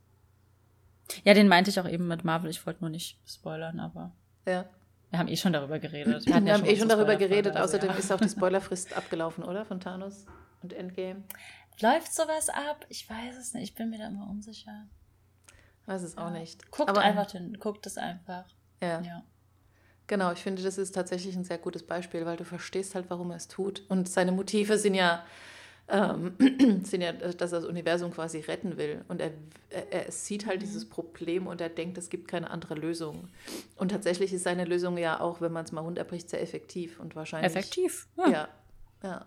Ja, den meinte ich auch eben mit Marvel. Ich wollte nur nicht spoilern, aber. Ja. Wir haben eh schon darüber geredet. Wir, wir haben eh schon darüber geredet. Also, Außerdem ja. ist auch die Spoilerfrist abgelaufen, oder? Von Thanos und Endgame. Läuft sowas ab? Ich weiß es nicht. Ich bin mir da immer unsicher. Weiß es ja. auch nicht. Guckt Aber, einfach den, guckt es einfach. Ja. ja. Genau, ich finde, das ist tatsächlich ein sehr gutes Beispiel, weil du verstehst halt, warum er es tut. Und seine Motive sind ja ähm, sind ja, dass er das Universum quasi retten will. Und er, er, er, sieht halt dieses Problem und er denkt, es gibt keine andere Lösung. Und tatsächlich ist seine Lösung ja auch, wenn man es mal runterbricht, sehr effektiv und wahrscheinlich. Effektiv, ja. Ja. ja.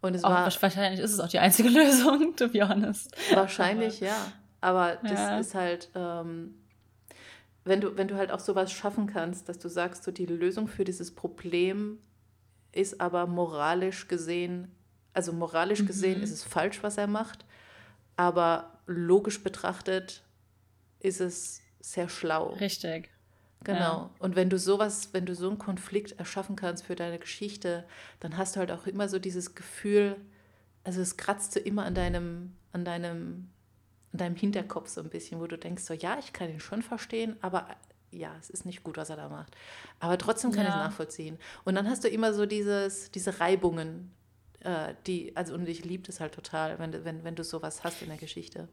Und es auch, war. Wahrscheinlich ist es auch die einzige Lösung, to be honest. Wahrscheinlich, ja. Aber das ja. ist halt. Ähm, wenn du, wenn du halt auch sowas schaffen kannst, dass du sagst, so die Lösung für dieses Problem ist aber moralisch gesehen also moralisch gesehen mhm. ist es falsch, was er macht, aber logisch betrachtet ist es sehr schlau. Richtig. Genau. Ja. Und wenn du sowas, wenn du so einen Konflikt erschaffen kannst für deine Geschichte, dann hast du halt auch immer so dieses Gefühl, also es kratzt so immer an deinem, an deinem, an deinem Hinterkopf so ein bisschen, wo du denkst, so ja, ich kann ihn schon verstehen, aber ja, es ist nicht gut, was er da macht. Aber trotzdem kann ja. ich es nachvollziehen. Und dann hast du immer so dieses, diese Reibungen äh, die, also und ich liebe das halt total, wenn, wenn, wenn du sowas hast in der Geschichte.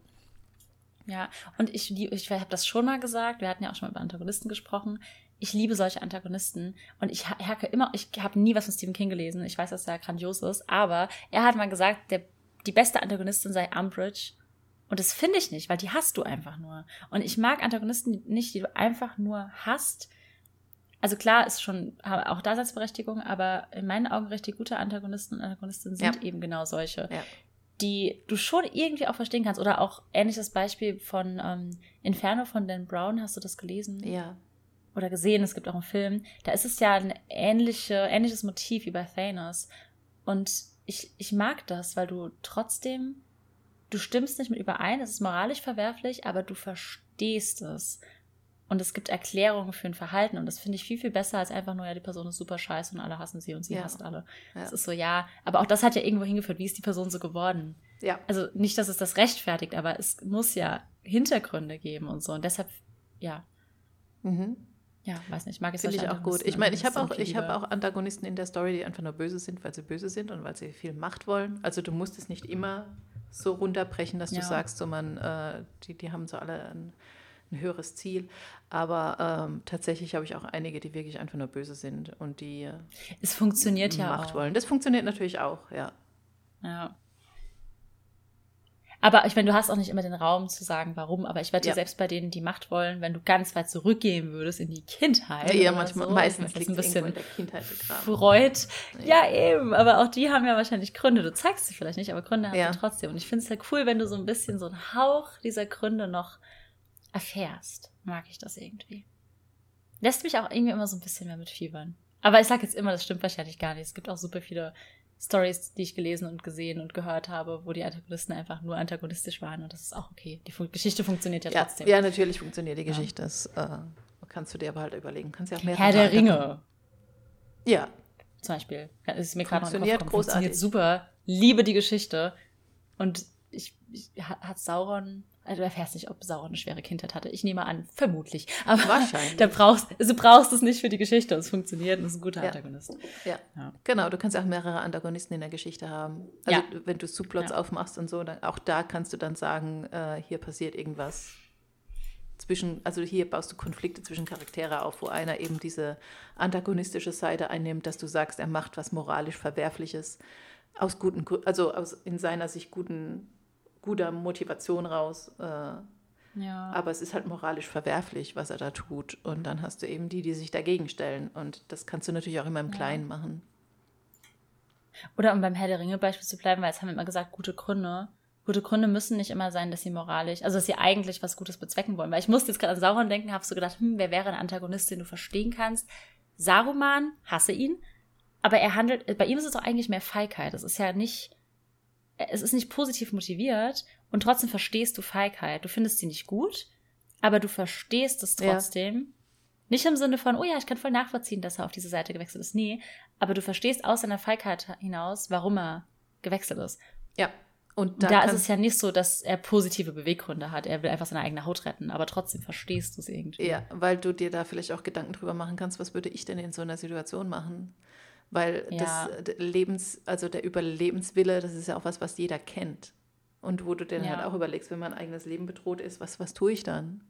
Ja, und ich, ich habe das schon mal gesagt, wir hatten ja auch schon mal über Antagonisten gesprochen. Ich liebe solche Antagonisten und ich hacke immer, ich habe nie was von Stephen King gelesen, ich weiß, dass er grandios ist, aber er hat mal gesagt, der, die beste Antagonistin sei Umbridge Und das finde ich nicht, weil die hast du einfach nur. Und ich mag Antagonisten nicht, die du einfach nur hast. Also klar ist schon auch Daseinsberechtigung, aber in meinen Augen richtig gute Antagonisten und Antagonistinnen sind ja. eben genau solche, ja. die du schon irgendwie auch verstehen kannst. Oder auch ähnliches Beispiel von ähm, Inferno von Dan Brown, hast du das gelesen? Ja. Oder gesehen, es gibt auch einen Film. Da ist es ja ein ähnliche, ähnliches Motiv wie bei Thanos. Und ich, ich mag das, weil du trotzdem du stimmst nicht mit überein, es ist moralisch verwerflich, aber du verstehst es. Und es gibt Erklärungen für ein Verhalten und das finde ich viel, viel besser als einfach nur, ja, die Person ist super scheiße und alle hassen sie und sie ja. hasst alle. Ja. Das ist so, ja, aber auch das hat ja irgendwo hingeführt, wie ist die Person so geworden? Ja. Also nicht, dass es das rechtfertigt, aber es muss ja Hintergründe geben und so und deshalb, ja. Mhm. Ja, weiß nicht, mag es Finde ich auch gut. Ich meine, ich habe auch, ich hab auch Antagonisten in der Story, die einfach nur böse sind, weil sie böse sind und weil sie viel Macht wollen. Also du musst es nicht immer so runterbrechen, dass ja. du sagst, so man, äh, die, die haben so alle ein, ein höheres Ziel. Aber ähm, tatsächlich habe ich auch einige, die wirklich einfach nur böse sind und die äh, es funktioniert ja Macht auch. wollen. Das funktioniert natürlich auch, ja. Ja. Aber ich meine, du hast auch nicht immer den Raum zu sagen, warum. Aber ich wette, ja. selbst bei denen, die Macht wollen, wenn du ganz weit zurückgehen würdest in die Kindheit. Ja, manchmal, so, meistens liegt ein bisschen in der Kindheit Freud. Ja. ja. eben. Aber auch die haben ja wahrscheinlich Gründe. Du zeigst sie vielleicht nicht, aber Gründe haben ja. sie trotzdem. Und ich finde es halt cool, wenn du so ein bisschen so einen Hauch dieser Gründe noch erfährst. Mag ich das irgendwie. Lässt mich auch irgendwie immer so ein bisschen mehr mit Fiebern. Aber ich sage jetzt immer, das stimmt wahrscheinlich gar nicht. Es gibt auch super viele Stories, die ich gelesen und gesehen und gehört habe, wo die Antagonisten einfach nur antagonistisch waren und das ist auch okay. Die Fun Geschichte funktioniert ja, ja, trotzdem. Ja, natürlich funktioniert die Geschichte. Ja. Das äh, kannst du dir aber halt überlegen. Kannst ja auch mehr Herr der Ringe. Ja. Zum Beispiel. Das ist mir funktioniert großartig. Funktioniert super. Liebe die Geschichte. Und ich, ich hat Sauron also du erfährst nicht, ob Sauron eine schwere Kindheit hatte. Ich nehme an, vermutlich. Aber Wahrscheinlich. Da brauchst, du brauchst es nicht für die Geschichte. Es funktioniert und es ist ein guter ja. Antagonist. Ja. ja. Genau, du kannst auch mehrere Antagonisten in der Geschichte haben. Also ja. wenn du Subplots aufmachst und so, dann, auch da kannst du dann sagen, äh, hier passiert irgendwas zwischen, also hier baust du Konflikte zwischen Charaktere auf, wo einer eben diese antagonistische Seite einnimmt, dass du sagst, er macht was moralisch Verwerfliches aus guten, also aus in seiner Sicht guten guter Motivation raus. Äh, ja. Aber es ist halt moralisch verwerflich, was er da tut. Und dann hast du eben die, die sich dagegen stellen. Und das kannst du natürlich auch immer im Kleinen ja. machen. Oder um beim Herr der Ringe-Beispiel zu bleiben, weil es haben wir immer gesagt, gute Gründe. Gute Gründe müssen nicht immer sein, dass sie moralisch, also dass sie eigentlich was Gutes bezwecken wollen. Weil ich musste jetzt gerade an Sauron denken, habe so gedacht, hm, wer wäre ein Antagonist, den du verstehen kannst? Saruman, hasse ihn, aber er handelt, bei ihm ist es doch eigentlich mehr Feigheit. Es ist ja nicht, es ist nicht positiv motiviert und trotzdem verstehst du Feigheit. Du findest sie nicht gut, aber du verstehst es trotzdem. Ja. Nicht im Sinne von, oh ja, ich kann voll nachvollziehen, dass er auf diese Seite gewechselt ist. Nee, aber du verstehst aus seiner Feigheit hinaus, warum er gewechselt ist. Ja. Und da, da ist es ja nicht so, dass er positive Beweggründe hat. Er will einfach seine eigene Haut retten, aber trotzdem verstehst du es irgendwie. Ja, weil du dir da vielleicht auch Gedanken drüber machen kannst, was würde ich denn in so einer Situation machen? Weil ja. das Lebens, also der Überlebenswille, das ist ja auch was, was jeder kennt. Und wo du dir ja. halt auch überlegst, wenn mein eigenes Leben bedroht ist, was, was tue ich dann?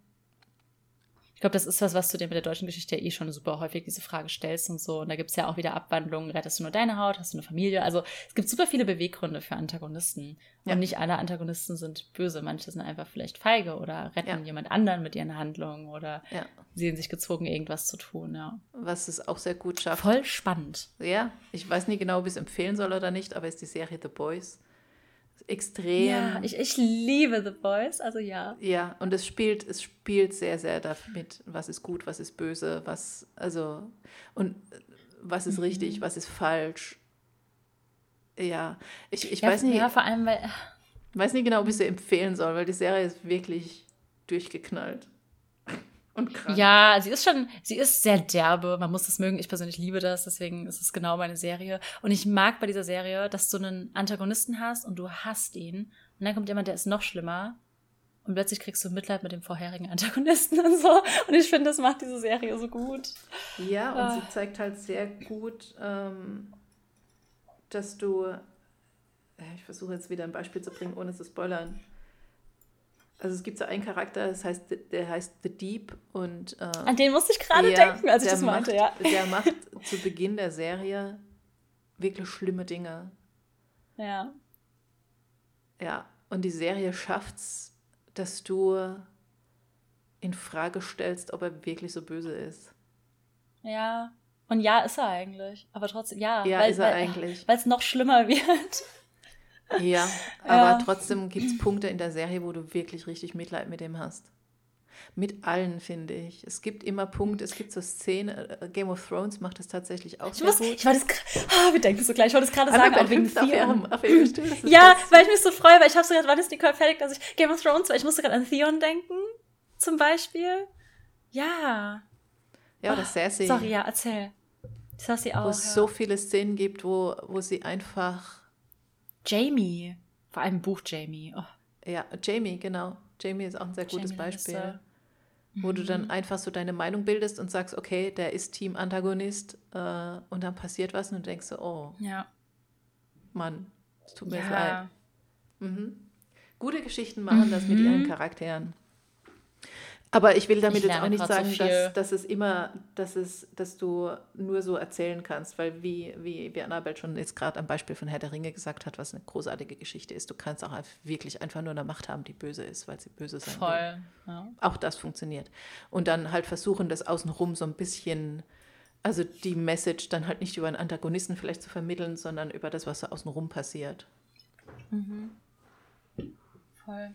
Ich glaube, das ist was, was du dir mit der deutschen Geschichte ja eh schon super häufig diese Frage stellst und so. Und da gibt es ja auch wieder Abwandlungen. Rettest du nur deine Haut? Hast du eine Familie? Also es gibt super viele Beweggründe für Antagonisten. Ja. Und nicht alle Antagonisten sind böse. Manche sind einfach vielleicht feige oder retten ja. jemand anderen mit ihren Handlungen oder ja. sehen sich gezwungen, irgendwas zu tun. Ja. Was es auch sehr gut schafft. Voll spannend. Ja, ich weiß nicht genau, ob ich es empfehlen soll oder nicht, aber es ist die Serie The Boys extrem. Ja, ich, ich liebe The Boys, also ja. Ja, und es spielt, es spielt sehr, sehr damit, was ist gut, was ist böse, was, also, und was ist mhm. richtig, was ist falsch. Ja, ich, ich ja, weiß nicht. Ja, vor allem, weil. weiß nicht genau, ob ich sie empfehlen soll, weil die Serie ist wirklich durchgeknallt und krank. Ja, sie ist schon, sie ist sehr derbe. Man muss das mögen. Ich persönlich liebe das, deswegen ist es genau meine Serie. Und ich mag bei dieser Serie, dass du einen Antagonisten hast und du hast ihn. Und dann kommt jemand, der ist noch schlimmer. Und plötzlich kriegst du Mitleid mit dem vorherigen Antagonisten und so. Und ich finde, das macht diese Serie so gut. Ja, und ah. sie zeigt halt sehr gut, ähm, dass du. Ich versuche jetzt wieder ein Beispiel zu bringen, ohne zu spoilern also es gibt so einen Charakter, das heißt, der heißt The Deep und äh, an den musste ich gerade denken, als ich das meinte, ja. Der macht zu Beginn der Serie wirklich schlimme Dinge. Ja. Ja, und die Serie schafft's, dass du in Frage stellst, ob er wirklich so böse ist. Ja. Und ja, ist er eigentlich. Aber trotzdem, ja. Ja, weil, ist er weil, eigentlich. Weil es noch schlimmer wird. Ja, aber trotzdem gibt es Punkte in der Serie, wo du wirklich richtig Mitleid mit ihm hast. Mit allen, finde ich. Es gibt immer Punkte, es gibt so Szenen, äh, Game of Thrones macht das tatsächlich auch Ich, muss, gut. ich wollte es gra- ah, wir denken so gleich. Ich wollte es gerade sagen, auch wegen auf ihrem, Theon. auf ihrem Stuhl. das Ja, das- weil ich mich so freue, weil ich habe so gedacht, wann ist Nicole fertig, dass ich Game of Thrones, weil ich musste gerade an Theon denken, zum Beispiel. Ja. Ja, oder Cersei. Sorry, ja, erzähl. Cersei auch. Wo es ja. so viele Szenen gibt, wo, wo sie einfach, Jamie. Vor allem Buch Jamie. Oh, ja, Jamie, genau. Jamie ist auch ein sehr gutes Jamie Beispiel. Lannister. Wo du Mhm. dann einfach so deine Meinung bildest und sagst, okay, der ist Team-Antagonist äh, und dann passiert was und du denkst so, oh Ja. Mann, es tut mir jetzt leid. Ja. Mhm. Gute Geschichten machen das mit Mhm. ihren Charakteren. Aber ich will damit Ich jetzt auch nicht so sagen, viel. dass, dass es immer, dass es, dass du nur so erzählen kannst, weil wie, wie, wie Annabelle schon jetzt gerade am Beispiel von Herr der Ringe gesagt hat, was eine großartige Geschichte ist, du kannst auch wirklich einfach nur eine Macht haben, die böse ist, weil sie böse sein will. Voll. Ja. Auch das funktioniert. Und dann halt versuchen, das außenrum so ein bisschen, also die Message dann halt nicht über einen Antagonisten vielleicht zu vermitteln, sondern über das, was da außenrum passiert. Voll.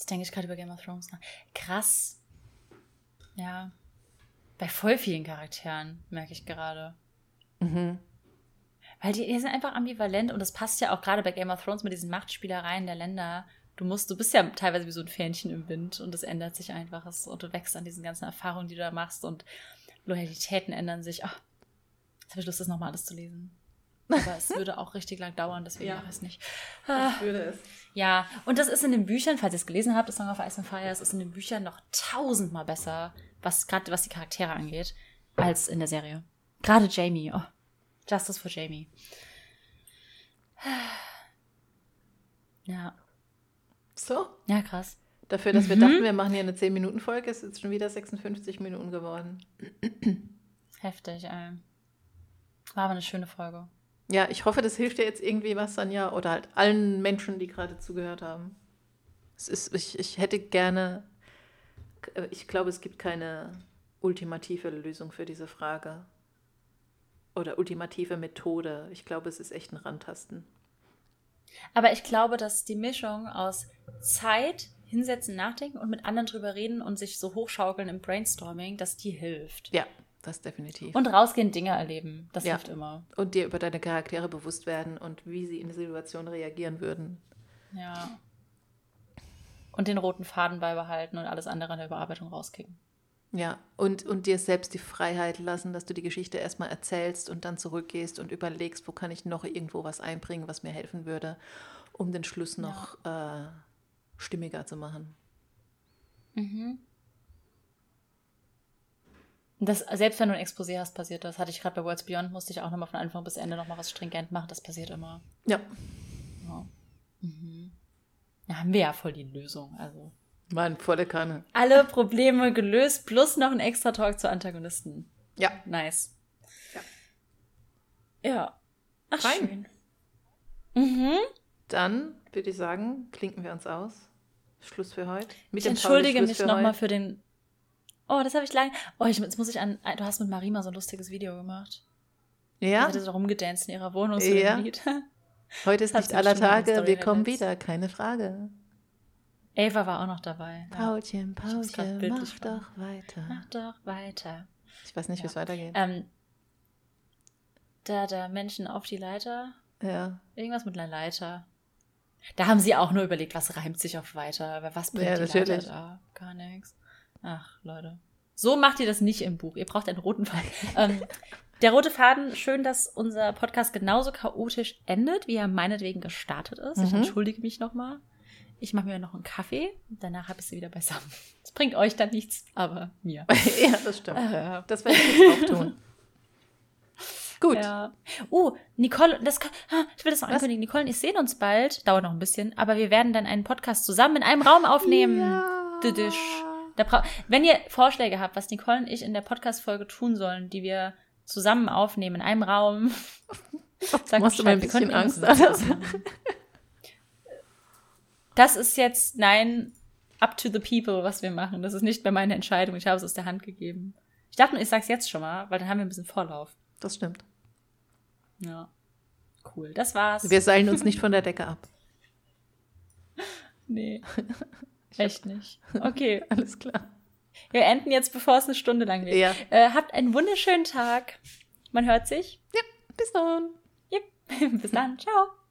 Jetzt denke ich gerade über Game of Thrones nach. Krass. Ja. Bei voll vielen Charakteren, merke ich gerade. Mhm. Weil die, die sind einfach ambivalent und das passt ja auch gerade bei Game of Thrones mit diesen Machtspielereien der Länder. Du musst, du bist ja teilweise wie so ein Fähnchen im Wind und es ändert sich einfach. Es, und du wächst an diesen ganzen Erfahrungen, die du da machst und Loyalitäten ändern sich. Ach, jetzt habe ich Lust, das nochmal alles zu lesen. Aber es würde auch richtig lang dauern, deswegen Ja. mache ich es nicht. Ich würde es. Ja, und das ist in den Büchern, falls ihr es gelesen habt, das Song of Ice and Fire, es ist in den Büchern noch tausendmal besser, was gerade was die Charaktere angeht, als in der Serie. Gerade Jamie. Oh, Justice for Jamie. Ja, So, ja, krass. dafür, dass wir Mhm. dachten, wir machen hier eine 10-Minuten-Folge, ist jetzt schon wieder 56 Minuten geworden. Heftig, ey. War aber eine schöne Folge. Ja, ich hoffe, das hilft dir jetzt irgendwie was, Sanja, oder halt allen Menschen, die gerade zugehört haben. Es ist, ich, ich hätte gerne, ich glaube, es gibt keine ultimative Lösung für diese Frage. Oder ultimative Methode. Ich glaube, es ist echt ein Rantasten. Aber ich glaube, dass die Mischung aus Zeit, hinsetzen, nachdenken und mit anderen drüber reden und sich so hochschaukeln im Brainstorming, dass die hilft. Ja, das definitiv. Und rausgehen, Dinge erleben. Das Ja. hilft immer. und dir über deine Charaktere bewusst werden und wie sie in der Situation reagieren würden. Ja. Und den roten Faden beibehalten und alles andere in der Überarbeitung rauskicken. Ja, und, und dir selbst die Freiheit lassen, dass du die Geschichte erstmal erzählst und dann zurückgehst und überlegst, wo kann ich noch irgendwo was einbringen, was mir helfen würde, um den Schluss noch äh, stimmiger zu machen. Und das, selbst wenn du ein Exposé hast, passiert das. Hatte ich gerade bei Worlds Beyond, musste ich auch nochmal von Anfang bis Ende nochmal was stringent machen. Das passiert immer. Ja, Ja. Mhm. Da haben wir ja voll die Lösung. Also Mann, volle Kanne. alle Probleme gelöst, plus noch ein extra Talk zu Antagonisten. Ja, Nice. Ja. Ja. Ach, Fein. schön. Mhm. dann würde ich sagen, klinken wir uns aus. Schluss für heute. Mit Ich entschuldige mich nochmal für den. Oh, das habe ich lange. Oh, ich, jetzt muss ich an. Du hast mit Marima so ein lustiges Video gemacht. Ja, Sie hat so rumgedanced in ihrer Wohnung zu Ja. dem Lied. heute ist nicht aller Tage. Wir kommen wieder, keine Frage. Ava war auch noch dabei. Ja. Paulchen, grad Paulchen, mach doch weiter. Mach doch weiter. Ich weiß nicht, wie es weitergeht. Ähm, da, da Menschen auf die Leiter. Ja, Irgendwas mit einer Leiter. Da haben sie auch nur überlegt, was reimt sich auf weiter. Aber was bringt Ja, die natürlich. Leiter da? Gar nichts. Ach, Leute. So macht ihr das nicht im Buch. Ihr braucht einen roten Faden. ähm, der rote Faden, schön, dass unser Podcast genauso chaotisch endet, wie er meinetwegen gestartet ist. Ich Mhm. entschuldige mich nochmal. Ich mache mir noch einen Kaffee. Danach habe ich sie wieder beisammen. Das bringt euch dann nichts, aber mir. ja, das stimmt. Äh, Das werde ich jetzt auch tun. Gut. Ja. Uh, Nicole, das kann, ich will das noch Was? ankündigen. Nicole und ich sehen uns bald. Dauert noch ein bisschen, aber wir werden dann einen Podcast zusammen in einem Raum aufnehmen. Ja. Wenn ihr Vorschläge habt, was Nicole und ich in der Podcast-Folge tun sollen, die wir zusammen aufnehmen in einem Raum, sagt Machst du mir ein bisschen Angst, das ist jetzt, nein, up to the people, was wir machen. Das ist nicht mehr meine Entscheidung. Ich habe es aus der Hand gegeben. Ich dachte nur, ich sag's jetzt schon mal, weil dann haben wir ein bisschen Vorlauf. Das stimmt. Ja. Cool, das war's. Wir seilen uns nicht von der Decke ab. Nee. Echt nicht. Okay. Alles klar. Wir enden jetzt, bevor es eine Stunde lang wird. Ja. Äh, habt einen wunderschönen Tag. Man hört sich. Ja, bis dann. Yep. Bis dann. Ciao.